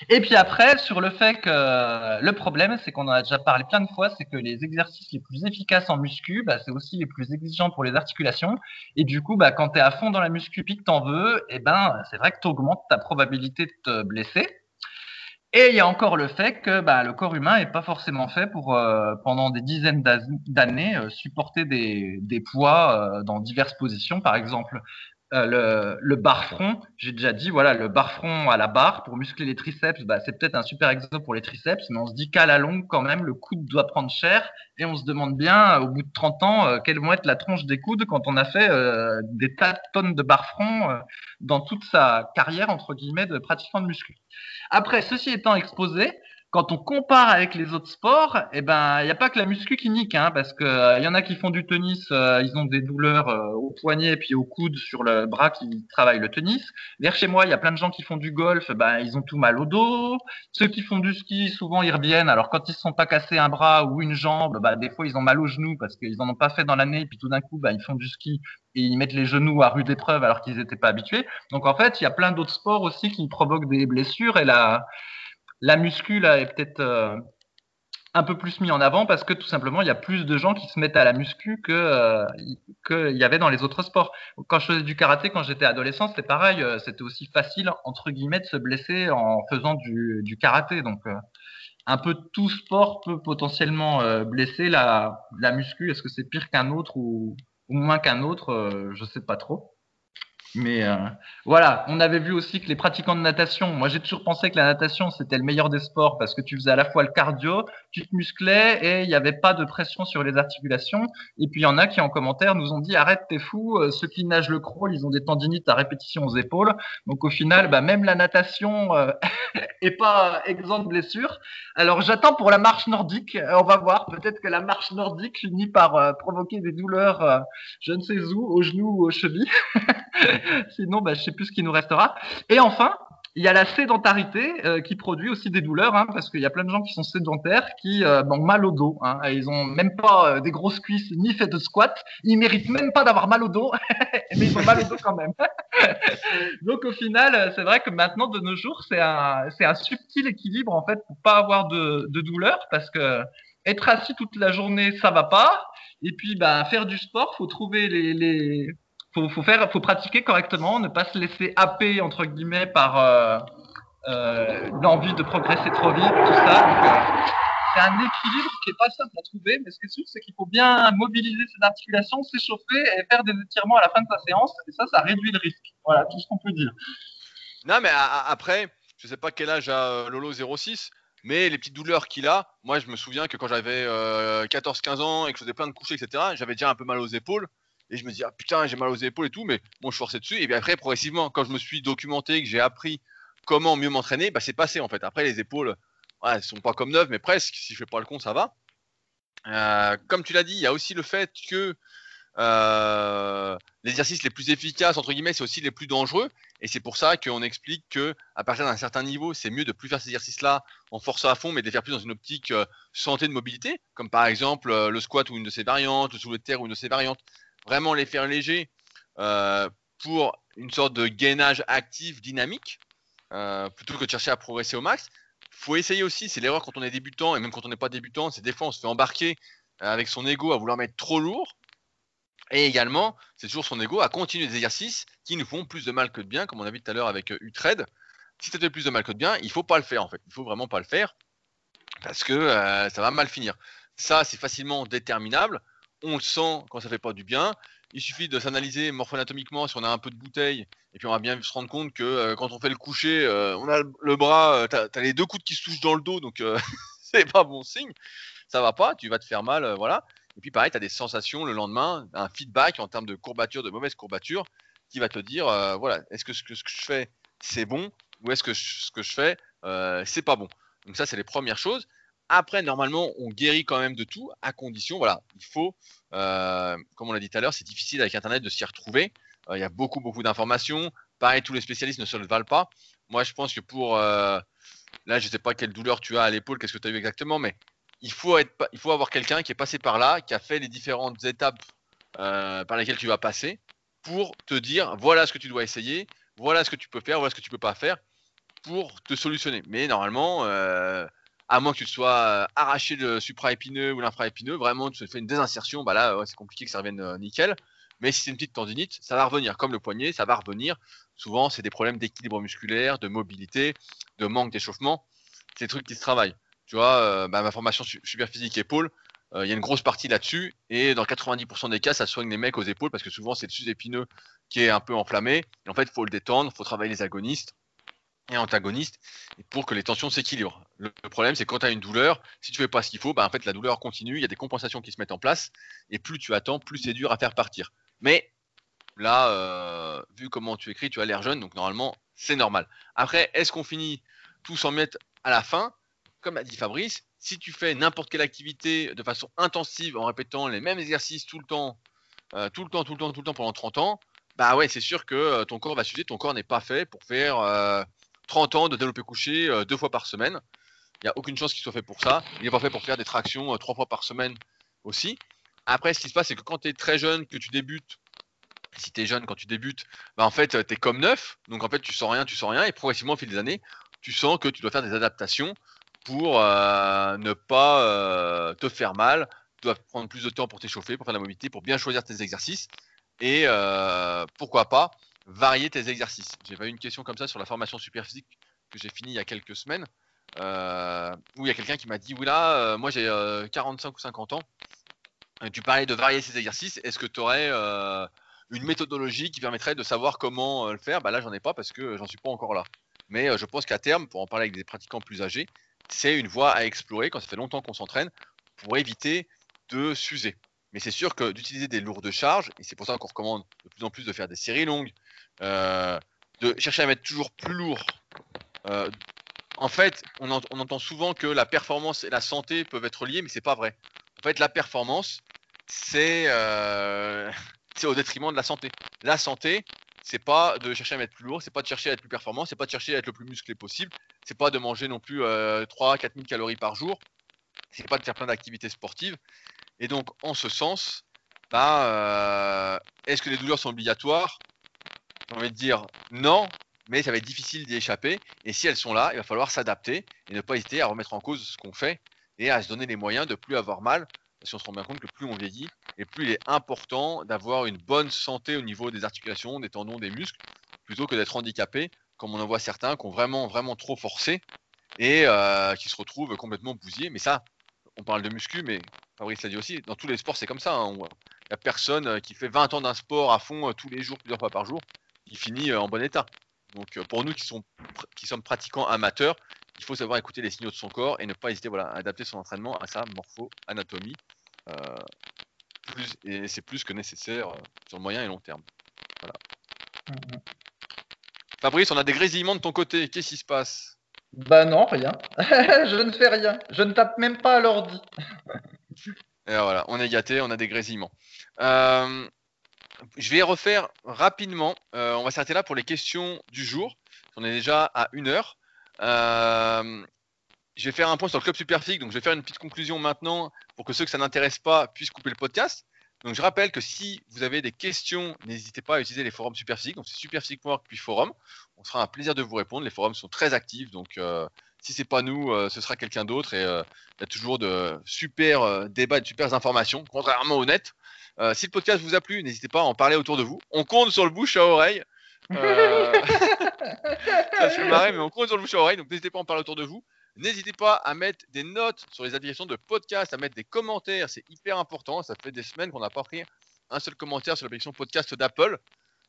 B: Et puis après, sur le fait que le problème, c'est qu'on en a déjà parlé plein de fois, c'est que les exercices les plus efficaces en muscu, bah, c'est aussi les plus exigeants pour les articulations. Et du coup, bah, quand tu es à fond dans la muscu puis que tu en veux, et eh ben, c'est vrai que tu augmentes ta probabilité de te blesser. Et il y a encore le fait que bah, le corps humain n'est pas forcément fait pour, euh, pendant des dizaines d'années, euh, supporter des, poids euh, dans diverses positions. Par exemple, euh, le, le bar front, j'ai déjà dit, voilà, le bar front à la barre pour muscler les triceps, bah, c'est peut-être un super exemple pour les triceps, mais on se dit qu'à la longue, quand même, le coude doit prendre cher et on se demande bien, au bout de 30 ans, euh, quelle vont être la tronche des coudes quand on a fait euh, des tas de tonnes de bar front dans toute sa carrière, entre guillemets, de pratiquant de muscu. Après, ceci étant exposé, quand on compare avec les autres sports, eh ben, il n'y a pas que la muscu qui nique, hein, parce que il euh, y en a qui font du tennis, euh, ils ont des douleurs euh, au poignet et puis au coude sur le bras qui travaillent le tennis. Vers chez moi, il y a plein de gens qui font du golf, ben, ils ont tout mal au dos. Ceux qui font du ski, souvent ils reviennent. Alors quand ils se sont pas cassés un bras ou une jambe, ben, des fois ils ont mal aux genoux parce qu'ils en ont pas fait dans l'année, puis tout d'un coup, ben, ils font du ski et ils mettent les genoux à rude épreuve alors qu'ils n'étaient pas habitués. Donc en fait, il y a plein d'autres sports aussi qui provoquent des blessures et la la muscu là est peut-être euh, un peu plus mis en avant parce que tout simplement il y a plus de gens qui se mettent à la muscu que euh, qu'il y avait dans les autres sports. Quand je faisais du karaté quand j'étais adolescent, c'était pareil, euh, c'était aussi facile entre guillemets de se blesser en faisant du, karaté. Donc un peu tout sport peut potentiellement blesser la, la muscu. Est-ce que c'est pire qu'un autre ou, moins qu'un autre? Je sais pas trop. Mais euh, voilà, on avait vu aussi que les pratiquants de natation, moi j'ai toujours pensé que la natation c'était le meilleur des sports parce que tu faisais à la fois le cardio, tu te musclais et il n'y avait pas de pression sur les articulations. Et puis il y en a qui en commentaire nous ont dit arrête t'es fou, euh, ceux qui nagent le crawl ils ont des tendinites à répétition aux épaules. Donc au final, bah, même la natation euh, est pas exempt de blessures. Alors j'attends pour la marche nordique, on va voir, peut-être que la marche nordique finit par provoquer des douleurs, je ne sais où, aux genoux ou aux chevilles. Sinon, bah, je sais plus ce qui nous restera. Et enfin, il y a la sédentarité euh, qui produit aussi des douleurs, hein, parce qu'il y a plein de gens qui sont sédentaires, qui euh, ont mal au dos. Hein, ils ont même pas euh, des grosses cuisses ni fait de squat. Ils méritent même pas d'avoir mal au dos, mais ils ont mal au dos quand même. Donc au final, c'est vrai que maintenant de nos jours, c'est un, un subtil équilibre en fait pour pas avoir de, de douleur, parce que être assis toute la journée, ça va pas. Et puis, bah, faire du sport, faut trouver les faut, faut faire, faut pratiquer correctement, ne pas se laisser happer entre guillemets par euh, euh, l'envie de progresser trop vite. Euh, c'est un équilibre qui est pas simple à trouver, mais ce qui est sûr, c'est qu'il faut bien mobiliser ses articulations, s'échauffer et faire des étirements à la fin de sa séance. Et ça, ça réduit le risque. Voilà, tout ce qu'on peut dire.
A: Non, mais après, je sais pas quel âge a Lolo 06, mais les petites douleurs qu'il a, moi je me souviens que quand j'avais 14-15 ans et que je faisais plein de coucher, etc., j'avais déjà un peu mal aux épaules. Et je me dis, ah putain, j'ai mal aux épaules et tout, mais bon, je forçais dessus. Et bien après, progressivement, quand je me suis documenté, que j'ai appris comment mieux m'entraîner, bah, c'est passé en fait. Après, les épaules, ouais, elles sont pas comme neuves, mais presque. Si je fais pas le compte, ça va. Euh, comme tu l'as dit, il y a aussi le fait que euh, les exercices les plus efficaces, entre guillemets, c'est aussi les plus dangereux. Et c'est pour ça qu'on explique que à partir d'un certain niveau, c'est mieux de plus faire ces exercices-là en force à fond, mais de les faire plus dans une optique euh, santé de mobilité, comme par exemple le squat ou une de ses variantes, le soulevé de terre ou une de ses variantes vraiment les faire légers euh, pour une sorte de gainage actif, dynamique, euh, plutôt que de chercher à progresser au max. faut essayer aussi, c'est l'erreur quand on est débutant, et même quand on n'est pas débutant, c'est des fois on se fait embarquer euh, avec son ego à vouloir mettre trop lourd. Et également, c'est toujours son ego à continuer des exercices qui nous font plus de mal que de bien, comme on a vu tout à l'heure avec Utred. Si ça te fait plus de mal que de bien, il faut pas le faire en fait. Il faut vraiment pas le faire parce que ça va mal finir. Ça, c'est facilement déterminable on le sent quand ça fait pas du bien. Il suffit de s'analyser morpho-anatomiquement si on a un peu de bouteille, et puis on va bien se rendre compte que euh, quand on fait le coucher, euh, on a le bras, euh, tu as, les deux coudes qui se touchent dans le dos, donc c'est pas bon signe. Ça va pas, tu vas te faire mal, voilà. Et puis pareil, tu as des sensations le lendemain, un feedback en termes de courbature, de mauvaise courbature, qui va te dire, voilà, est-ce que ce, que ce, que je fais, c'est bon, ou est-ce que ce que je fais, c'est pas bon. Donc ça, c'est les premières choses. Après, normalement, on guérit quand même de tout, à condition, voilà, il faut, euh, comme on l'a dit tout à l'heure, c'est difficile avec Internet de s'y retrouver. Euh, il y a beaucoup, beaucoup d'informations. Pareil, tous les spécialistes ne se le valent pas. Moi, je pense que pour, euh, là, je sais pas quelle douleur tu as à l'épaule, qu'est-ce que tu as eu exactement, mais il faut, être, il faut avoir quelqu'un qui est passé par là, qui a fait les différentes étapes par lesquelles tu vas passer, pour te dire, voilà ce que tu dois essayer, voilà ce que tu peux faire, voilà ce que tu peux pas faire, pour te solutionner. Mais normalement, à moins que tu sois euh, arraché le supra-épineux ou l'infra-épineux, vraiment tu te fais une désinsertion, bah là c'est compliqué que ça revienne euh, nickel. Mais si c'est une petite tendinite, ça va revenir. Comme le poignet, ça va revenir. Souvent, c'est des problèmes d'équilibre musculaire, de mobilité, de manque d'échauffement. C'est des trucs qui se travaillent. Tu vois, euh, bah, ma formation super physique épaule, il y a une grosse partie là-dessus. Et dans 90% des cas, ça soigne les mecs aux épaules parce que souvent, c'est le sus-épineux qui est un peu enflammé. Et en fait, il faut le détendre, il faut travailler les agonistes et antagonistes pour que les tensions s'équilibrent. Le, problème, c'est quand tu as une douleur, si tu fais pas ce qu'il faut, bah, en fait, la douleur continue, il y a des compensations qui se mettent en place, et plus tu attends, plus c'est dur à faire partir. Mais là, euh, vu comment tu écris, tu as l'air jeune, donc normalement, c'est normal. Après, est-ce qu'on finit tous en mettre à la fin? Comme a dit Fabrice, si tu fais n'importe quelle activité de façon intensive en répétant les mêmes exercices tout le temps, euh, tout le temps, tout le temps, tout le temps pendant 30 ans, bah ouais, c'est sûr que euh, ton corps va s'user, ton corps n'est pas fait pour faire 30 ans de développé couché euh, deux fois par semaine. Il n'y a aucune chance qu'il soit fait pour ça. Il n'est pas fait pour faire des tractions euh, trois fois par semaine aussi. Après, ce qui se passe, c'est que quand tu es très jeune, que tu débutes, si tu es jeune quand tu débutes, bah en fait, tu es comme neuf. Donc en fait, tu sens rien, tu sens rien. Et progressivement, au fil des années, tu sens que tu dois faire des adaptations pour euh, ne pas te faire mal. Tu dois prendre plus de temps pour t'échauffer, pour faire de la mobilité, pour bien choisir tes exercices. Et pourquoi pas varier tes exercices. J'ai eu une question comme ça sur la formation super physique que j'ai fini il y a quelques semaines, euh, où il y a quelqu'un qui m'a dit, oui là, euh, moi j'ai 45 euh, ou 50 ans, tu parlais de varier ces exercices, est-ce que tu aurais une méthodologie qui permettrait de savoir comment le faire? Bah Là, j'en ai pas parce que j'en suis pas encore là. Mais je pense qu'à terme, pour en parler avec des pratiquants plus âgés, c'est une voie à explorer quand ça fait longtemps qu'on s'entraîne pour éviter de s'user. Mais c'est sûr que d'utiliser des lourdes charges, et c'est pour ça qu'on recommande de plus en plus de faire des séries longues, de chercher à mettre toujours plus lourd. Euh, en fait, on, entend souvent que la performance et la santé peuvent être liées, mais c'est pas vrai. En fait, la performance, c'est euh, au détriment de la santé. La santé, c'est pas de chercher à mettre plus lourd, c'est pas de chercher à être plus performant, c'est pas de chercher à être le plus musclé possible, c'est pas de manger non plus 3 4 000 calories par jour, c'est pas de faire plein d'activités sportives. Et donc, en ce sens, bah, est-ce que les douleurs sont obligatoires? J'ai envie de dire non, mais ça va être difficile d'y échapper. Et si elles sont là, il va falloir s'adapter et ne pas hésiter à remettre en cause ce qu'on fait et à se donner les moyens de plus avoir mal. Parce qu'on se rend bien compte que plus on vieillit et plus il est important d'avoir une bonne santé au niveau des articulations, des tendons, des muscles, plutôt que d'être handicapé, comme on en voit certains qui ont vraiment, vraiment trop forcé et euh, qui se retrouvent complètement bousillés. Mais ça, on parle de muscu, mais Fabrice l'a dit aussi, dans tous les sports, c'est comme ça. Hein. Il n'y a personne qui fait 20 ans d'un sport à fond euh, tous les jours, plusieurs fois par jour, il finit euh, en bon état. Donc euh, pour nous qui, sont, qui sommes pratiquants amateurs, il faut savoir écouter les signaux de son corps et ne pas hésiter voilà, à adapter son entraînement à sa morpho-anatomie. Euh, et c'est plus que nécessaire sur le moyen et long terme. Voilà. Mm-hmm. Fabrice, on a des grésillements de ton côté. Qu'est-ce qui se passe?
B: Bah non, rien. je ne fais rien. Je ne tape même pas à l'ordi.
A: et voilà, on est gâté, on a des grésillements. Euh, je vais refaire rapidement. Euh, on va s'arrêter là pour les questions du jour. On est déjà à une heure. Euh, je vais faire un point sur le club Superphysique. Donc, je vais faire une petite conclusion maintenant pour que ceux que ça n'intéresse pas puissent couper le podcast. Donc, je rappelle que si vous avez des questions, n'hésitez pas à utiliser les forums Superphysique. Donc, c'est superphysique.org puis forum. On sera un plaisir de vous répondre. Les forums sont très actifs. Donc, euh, si c'est pas nous, ce sera quelqu'un d'autre. Et il y a toujours de super débats, de super informations, contrairement au net. Euh, si le podcast vous a plu, n'hésitez pas à en parler autour de vous. On compte sur le bouche à oreille. Euh... ça se marrer, mais on compte sur le bouche à oreille, donc n'hésitez pas à en parler autour de vous. N'hésitez pas à mettre des notes sur les applications de podcast, à mettre des commentaires, c'est hyper important. Ça fait des semaines qu'on n'a pas pris un seul commentaire sur l'application podcast d'Apple.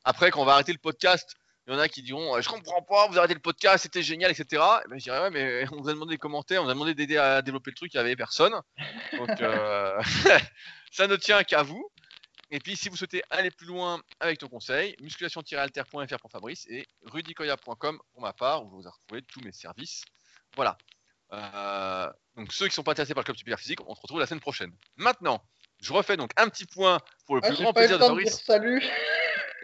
A: Après, quand on va arrêter le podcast, il y en a qui diront Je comprends pas, vous arrêtez le podcast, c'était génial, etc. Et ben, je dirais Ouais, mais on vous a demandé des commentaires, on vous a demandé d'aider à développer le truc, il n'y avait personne. Donc, euh, ça ne tient qu'à vous. Et puis, si vous souhaitez aller plus loin avec ton conseil, musculation-alter.fr pour Fabrice et rudicoya.com pour ma part, où vous retrouver tous mes services. Voilà. Euh, donc ceux qui sont pas intéressés par le club super physique, on se retrouve la semaine prochaine. Maintenant, je refais donc un petit point pour le
C: Ah,
A: plus grand
C: pas
A: plaisir
C: le
A: de
C: temps de dire
A: Fabrice.
C: salut.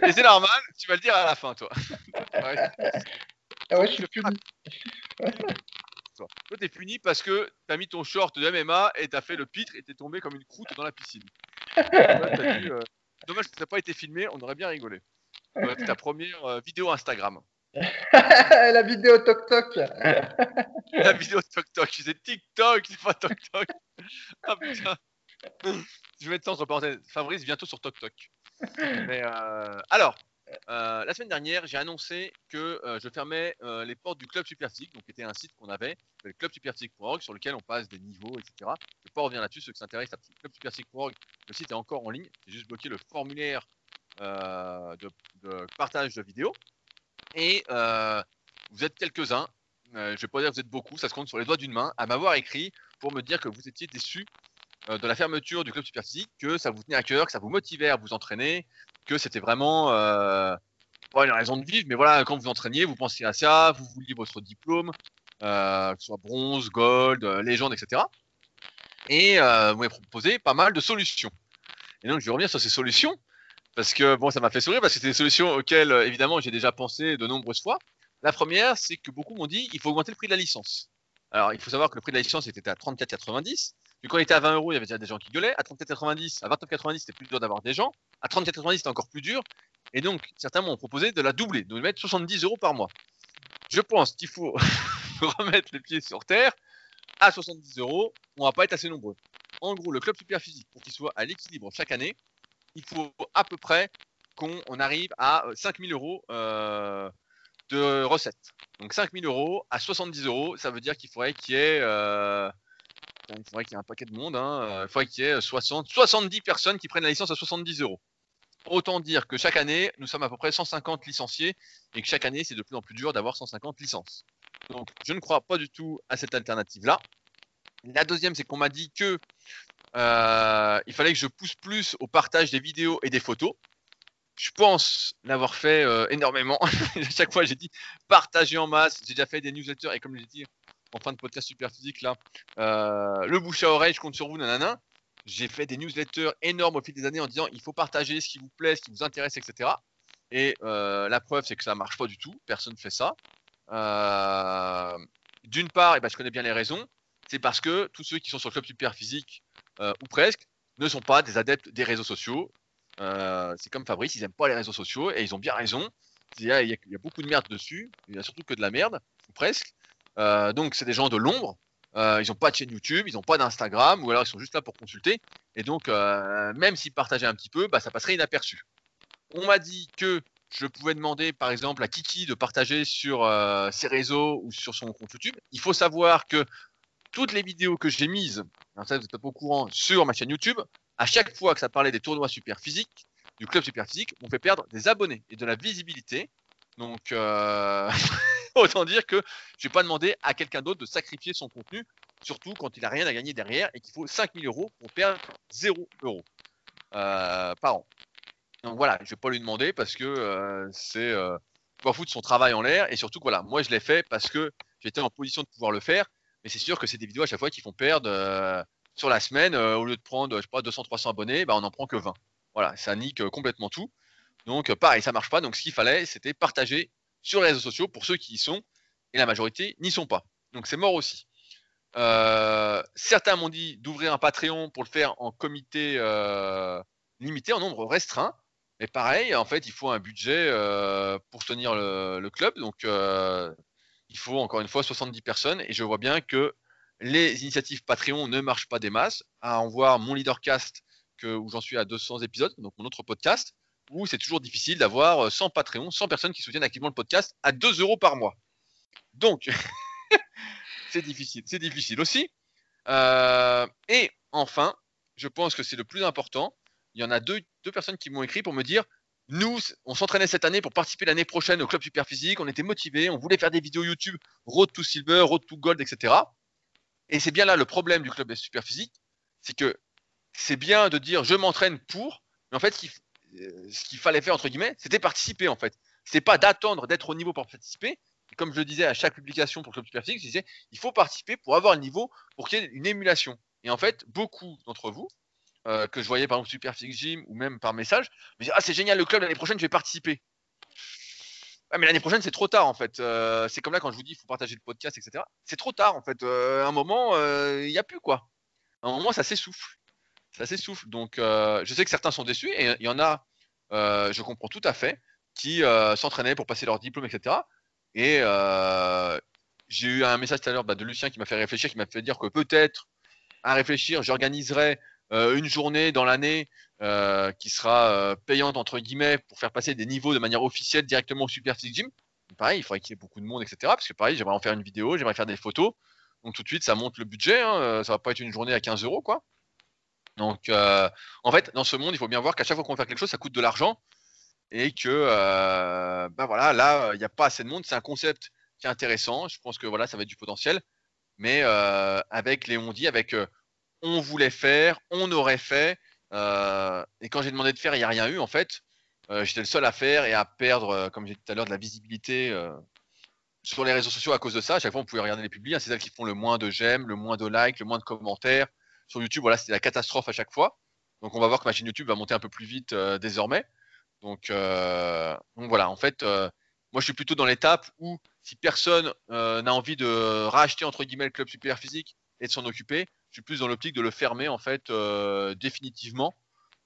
A: Et c'est normal, tu vas le dire à la fin, toi. Ouais,
C: Ah ouais, je suis puni.
A: toi. Toi, t'es puni parce que t'as mis ton short de MMA et t'as fait le pitre et t'es tombé comme une croûte dans la piscine. Dû, euh, Dommage que ça n'a pas été filmé, on aurait bien rigolé. Ouais, c'est ta première euh, vidéo Instagram.
C: La vidéo Toc Toc.
A: La vidéo Tok Tok, je disais TikTok, c'est pas Tok Tok. Ah putain. Je vais mettre ça entre parenthèses. Fabrice, bientôt sur Tok Tok. Euh, alors, euh, la semaine dernière, j'ai annoncé que euh, je fermais les portes du Club Superphysique, donc qui était un site qu'on avait, le clubsuperphysique.org, sur lequel on passe des niveaux, etc. Je ne vais pas revenir là-dessus, ceux qui s'intéressent à clubsuperphysique.org, le site est encore en ligne. J'ai juste bloqué le formulaire de, de partage de vidéos. Et vous êtes quelques-uns, je vais pas dire que vous êtes beaucoup, ça se compte sur les doigts d'une main, à m'avoir écrit pour me dire que vous étiez déçus euh, de la fermeture du club super physique, que ça vous tenait à cœur, que ça vous motivait à vous entraîner, que c'était vraiment euh, pas une raison de vivre, mais voilà, quand vous entraîniez, vous pensiez à ça, vous vouliez votre diplôme, euh, que ce soit bronze, gold, euh, légende, etc. Et euh, vous m'avez proposé pas mal de solutions. Et donc je vais revenir sur ces solutions parce que bon, ça m'a fait sourire parce que c'est des solutions auxquelles évidemment j'ai déjà pensé de nombreuses fois. La première, c'est que beaucoup m'ont dit il faut augmenter le prix de la licence. Alors il faut savoir que le prix de la licence était à 34,90. Puis quand il était à 20 euros, il y avait déjà des gens qui gueulaient. À 34,90, à 29,90, c'était plus dur d'avoir des gens. À 34,90, c'était encore plus dur. Et donc certains m'ont proposé de la doubler, de mettre 70 euros par mois. Je pense qu'il faut remettre les pieds sur terre. À 70 euros, on va pas être assez nombreux. En gros, le club super physique, pour qu'il soit à l'équilibre chaque année, il faut à peu près qu'on on arrive à euh, 5000 euros euh, de recettes. Donc 5000 euros à 70 euros, ça veut dire qu'il faudrait qu'il y ait, euh, qu'il y ait un paquet de monde. Hein, il faudrait qu'il y ait 60, 70 personnes qui prennent la licence à 70 euros. Autant dire que chaque année, nous sommes à peu près 150 licenciés et que chaque année, c'est de plus en plus dur d'avoir 150 licences. Donc, je ne crois pas du tout à cette alternative-là. La deuxième, c'est qu'on m'a dit que euh, il fallait que je pousse plus au partage des vidéos et des photos. Je pense l'avoir fait euh, énormément. à chaque fois, j'ai dit partager en masse. J'ai déjà fait des newsletters et comme j'ai dit en fin de podcast super physique là, euh, le bouche à oreille, je compte sur vous, nanana. J'ai fait des newsletters énormes au fil des années en disant il faut partager ce qui vous plaît, ce qui vous intéresse, etc. Et euh, la preuve, c'est que ça marche pas du tout. Personne ne fait ça. D'une part, et ben, je connais bien les raisons. C'est parce que tous ceux qui sont sur le club super physique ou presque ne sont pas des adeptes des réseaux sociaux. Euh, c'est comme Fabrice, ils aiment pas les réseaux sociaux et ils ont bien raison. Il y, a, beaucoup de merde dessus, il y a surtout que de la merde, ou presque. Euh, donc c'est des gens de l'ombre. Euh, ils n'ont pas de chaîne YouTube, ils n'ont pas d'Instagram, ou alors ils sont juste là pour consulter. Et donc même s'ils partageaient un petit peu, bah, ça passerait inaperçu. On m'a dit que je pouvais demander par exemple à Kiki de partager sur ses réseaux ou sur son compte YouTube. Il faut savoir que toutes les vidéos que j'ai mises, alors ça vous n'êtes pas au courant, sur ma chaîne YouTube, à chaque fois que ça parlait des tournois super physiques, du club super physique, on fait perdre des abonnés et de la visibilité. Donc, euh, autant dire que je vais pas demander à quelqu'un d'autre de sacrifier son contenu, surtout quand il a rien à gagner derrière et qu'il faut 5000 euros pour perdre 0 euros euh, par an. Donc voilà, je vais pas lui demander parce que euh, c'est euh, pas foutre son travail en l'air et surtout voilà, moi je l'ai fait parce que j'étais en position de pouvoir le faire, mais c'est sûr que c'est des vidéos à chaque fois qui font perdre euh, sur la semaine, euh, au lieu de prendre, je sais pas, 200-300 abonnés, bah, on en prend que 20. Voilà, ça nique euh, complètement tout. Donc euh, pareil, ça marche pas. Donc ce qu'il fallait, c'était partager sur les réseaux sociaux pour ceux qui y sont, et la majorité n'y sont pas. Donc c'est mort aussi. Certains m'ont dit d'ouvrir un Patreon pour le faire en comité limité, en nombre restreint. Mais pareil, en fait, il faut un budget pour tenir le, club. Donc il faut encore une fois 70 personnes. Et je vois bien que les initiatives Patreon ne marchent pas des masses. À en voir mon leadercast où j'en suis à 200 épisodes, donc mon autre podcast, où c'est toujours difficile d'avoir 100 Patreon, 100 personnes qui soutiennent activement le podcast à 2 euros par mois. Donc, c'est difficile, c'est difficile aussi. Euh, et enfin, je pense que c'est le plus important. Il y en a deux, deux personnes qui m'ont écrit pour me dire nous, on s'entraînait cette année pour participer l'année prochaine au club super physique. On était motivés, on voulait faire des vidéos YouTube, Road to Silver, Road to Gold, etc. Et c'est bien là le problème du club super physique, c'est que c'est bien de dire je m'entraîne pour, mais en fait, ce qu'il euh, ce qu'il fallait faire entre guillemets, c'était participer en fait. C'est pas d'attendre d'être au niveau pour participer, comme je le disais à chaque publication pour Club Super Physique, je disais, il faut participer pour avoir le niveau, pour qu'il y ait une émulation. Et en fait, beaucoup d'entre vous, euh, que je voyais par exemple Super Physique Gym ou même par message, me disaient, ah c'est génial le club, l'année prochaine je vais participer. Mais l'année prochaine, c'est trop tard en fait. Euh, c'est comme là quand je vous dis il faut partager le podcast, etc. C'est trop tard en fait. Euh, un moment, il n'y a plus quoi. Un moment, ça s'essouffle. Ça s'essouffle. Donc, je sais que certains sont déçus et il y en a, je comprends tout à fait, qui s'entraînaient pour passer leur diplôme, etc. Et j'ai eu un message tout à l'heure bah, de Lucien qui m'a fait réfléchir, qui m'a fait dire que peut-être, à réfléchir, j'organiserai une journée dans l'année euh, qui sera euh, payante entre guillemets pour faire passer des niveaux de manière officielle directement au Super Physique Gym. Pareil, il faudrait qu'il y ait beaucoup de monde, etc. Parce que pareil, j'aimerais en faire une vidéo, j'aimerais faire des photos. Donc tout de suite, ça monte le budget. Hein, euh, ça va pas être une journée à 15 euros, quoi. Donc, en fait, dans ce monde, il faut bien voir qu'à chaque fois qu'on fait quelque chose, ça coûte de l'argent et que, ben voilà, là, il n'y a pas assez de monde. C'est un concept qui est intéressant. Je pense que voilà, ça va être du potentiel, mais avec les on dit, avec on voulait faire, on aurait fait, euh, et quand j'ai demandé de faire, il n'y a rien eu en fait. Euh, j'étais le seul à faire et à perdre, euh, comme j'ai dit tout à l'heure, de la visibilité sur les réseaux sociaux à cause de ça. À chaque fois, on pouvait regarder les publics. Hein. c'est celles qui font le moins de j'aime, le moins de likes, le moins de commentaires. Sur YouTube, voilà, c'était la catastrophe à chaque fois. Donc, on va voir que ma chaîne YouTube va monter un peu plus vite désormais. Donc, donc, voilà, en fait, moi, je suis plutôt dans l'étape où si personne n'a envie de racheter entre guillemets le club super physique et de s'en occuper, je suis plus dans l'optique de le fermer en fait euh, définitivement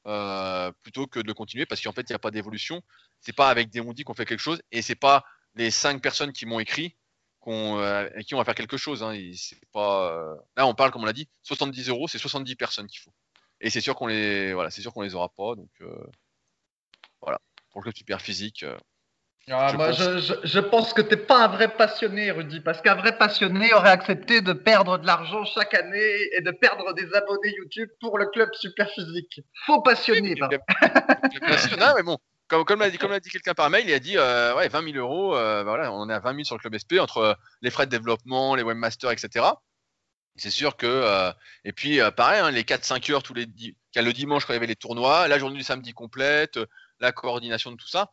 A: euh, plutôt que de le continuer parce qu'en fait il n'y a pas d'évolution. C'est pas avec des dit qu'on fait quelque chose et c'est pas les cinq personnes qui m'ont écrit qu'on euh, qui on va faire quelque chose. Hein. C'est pas là on parle comme on l'a dit 70 euros c'est 70 personnes qu'il faut et c'est sûr qu'on les voilà c'est sûr qu'on les aura pas donc voilà pour le club super physique.
C: Ah, je, moi, pense... Je, je, pense que t'es pas un vrai passionné, Rudy, parce qu'un vrai passionné aurait accepté de perdre de l'argent chaque année et de perdre des abonnés YouTube pour le club super physique. Faux passionné.
A: non, mais bon, comme, comme l'a dit, dit quelqu'un par mail, il a dit euh, ouais 20 000 euros, euh, voilà, on est à 20 000 sur le club SP entre euh, les frais de développement, les webmasters, etc. C'est sûr que et puis pareil, hein, les 4-5 heures tous les le dimanche quand il y avait les tournois, la journée du samedi complète, la coordination de tout ça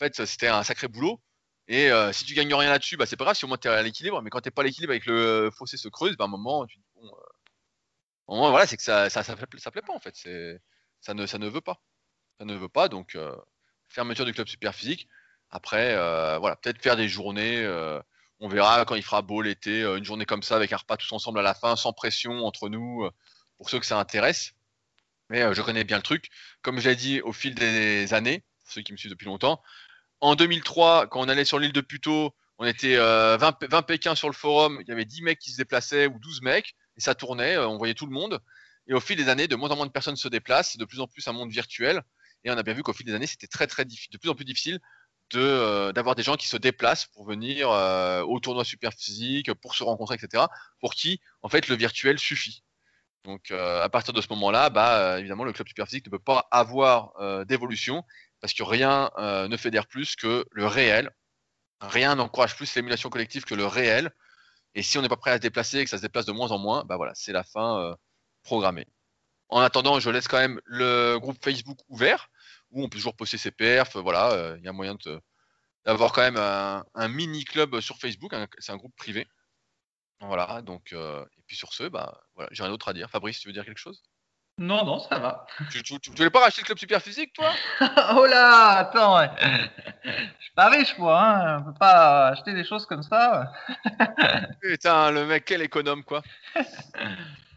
A: fait, c'était un sacré boulot. Et euh, si tu gagnes rien là-dessus, bah, c'est pas grave si au moins tu es à l'équilibre. Mais quand tu pas à l'équilibre avec le fossé se creuse, bah, à un moment, tu dis bon, euh, voilà, c'est que ça ça, ça, plaît, pas en fait. Ça ne, veut pas. Ça ne veut pas. Donc, euh, fermeture du club super physique. Après, voilà, peut-être faire des journées. on verra quand il fera beau l'été, une journée comme ça avec un repas tous ensemble à la fin, sans pression entre nous, pour ceux que ça intéresse. Mais je connais bien le truc. Comme j'ai dit au fil des années, ceux qui me suivent depuis longtemps, en 2003, quand on allait sur l'île de Puto, on était 20, euh, Pékins sur le forum, il y avait 10 mecs qui se déplaçaient ou 12 mecs, et ça tournait, euh, on voyait tout le monde. Et au fil des années, de moins en moins de personnes se déplacent, c'est de plus en plus un monde virtuel. Et on a bien vu qu'au fil des années, c'était très très de plus en plus difficile euh, d'avoir des gens qui se déplacent pour venir au tournoi super physique, pour se rencontrer, etc. Pour qui, en fait, le virtuel suffit. Donc, à partir de ce moment-là, bah, évidemment, le club super physique ne peut pas avoir d'évolution parce que rien euh, ne fédère plus que le réel. Rien n'encourage plus l'émulation collective que le réel. Et si on n'est pas prêt à se déplacer et que ça se déplace de moins en moins, bah voilà, c'est la fin euh, programmée. En attendant, je laisse quand même le groupe Facebook ouvert où on peut toujours poster ses perfs. Voilà, euh, il y a moyen d'avoir quand même un, mini club sur Facebook. c'est un groupe privé. Voilà, donc et puis sur ce, bah voilà, j'ai rien d'autre à dire. Fabrice, tu veux dire quelque chose?
B: Non, non, ça va.
A: Tu, tu, voulais pas racheter le club super physique, toi?
B: Oh là, attends, ouais. je suis pas riche, moi, hein. on peut pas acheter des choses comme ça.
A: Putain, le mec, quel économe, quoi.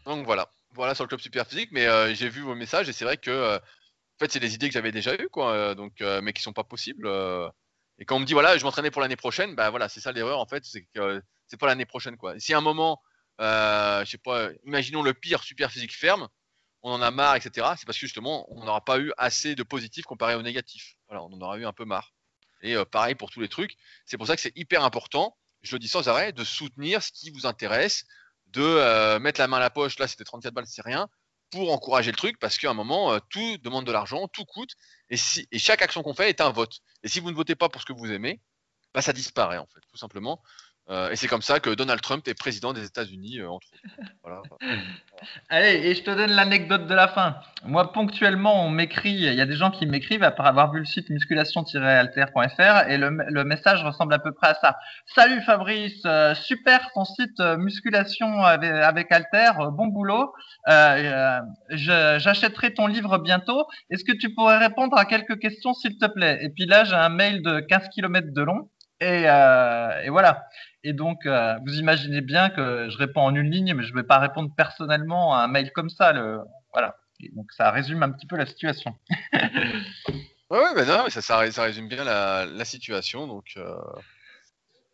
A: Donc voilà, voilà sur le club super physique, mais euh, j'ai vu vos messages et c'est vrai que, euh, en fait, c'est des idées que j'avais déjà eues, quoi, euh, donc, mais qui sont pas possibles. et quand on me dit, voilà, je m'entraînais pour l'année prochaine, bah voilà, c'est ça l'erreur, en fait, c'est que c'est pas l'année prochaine, quoi. Si à un moment, je sais pas, imaginons le pire super physique ferme, on en a marre, etc., c'est parce que justement, on n'aura pas eu assez de positifs comparé au négatif. Voilà, on en aura eu un peu marre. Et euh, pareil pour tous les trucs. C'est pour ça que c'est hyper important, je le dis sans arrêt, de soutenir ce qui vous intéresse, de euh, mettre la main à la poche, là c'était 34 balles, c'est rien, pour encourager le truc, parce qu'à un moment, euh, tout demande de l'argent, tout coûte, et, si, chaque action qu'on fait est un vote. Et si vous ne votez pas pour ce que vous aimez, bah, ça disparaît en fait, tout simplement. Euh, et c'est comme ça que Donald Trump est président des États-Unis, euh, entre autres.
B: Allez, et je te donne l'anecdote de la fin. Moi, ponctuellement, on m'écrit, il y a des gens qui m'écrivent après avoir vu le site musculation-alter.fr et le, message ressemble à peu près à ça. Salut Fabrice, euh, super ton site musculation avec, Alter, bon boulot. J'achèterai ton livre bientôt. Est-ce que tu pourrais répondre à quelques questions, s'il te plaît? Et puis là, j'ai un mail de 15 km de long. Et, et voilà. Et donc, euh, vous imaginez bien que je réponds en une ligne, mais je ne vais pas répondre personnellement à un mail comme ça. Le... Voilà. donc, ça résume un petit peu la situation.
A: ouais, mais non, mais ça, résume bien la, situation. Donc, euh...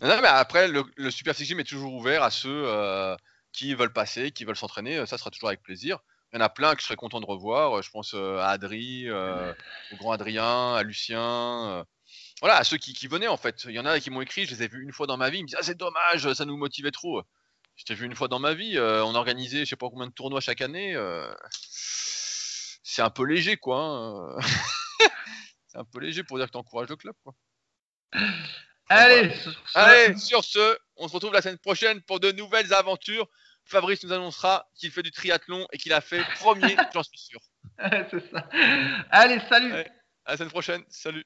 A: non, mais après, le, Super Six Gym est toujours ouvert à ceux euh, qui veulent passer, qui veulent s'entraîner. Ça sera toujours avec plaisir. Il y en a plein que je serais content de revoir. Je pense euh, à Adri, au grand Adrien, à Lucien voilà, à ceux qui, venaient en fait. Il y en a qui m'ont écrit, je les ai vus une fois dans ma vie, ils me disent Ah, c'est dommage, ça nous motivait trop. Je t'ai vu une fois dans ma vie, euh, on organisait je sais pas combien de tournois chaque année. Euh, c'est un peu léger quoi. Hein. c'est un peu léger pour dire que tu encourages le club quoi.
B: Allez,
A: Allez, sur ce, on se retrouve la semaine prochaine pour de nouvelles aventures. Fabrice nous annoncera qu'il fait du triathlon et qu'il a fait premier, j'en suis sûr.
B: c'est ça. Allez, salut.
A: à la semaine prochaine. Salut.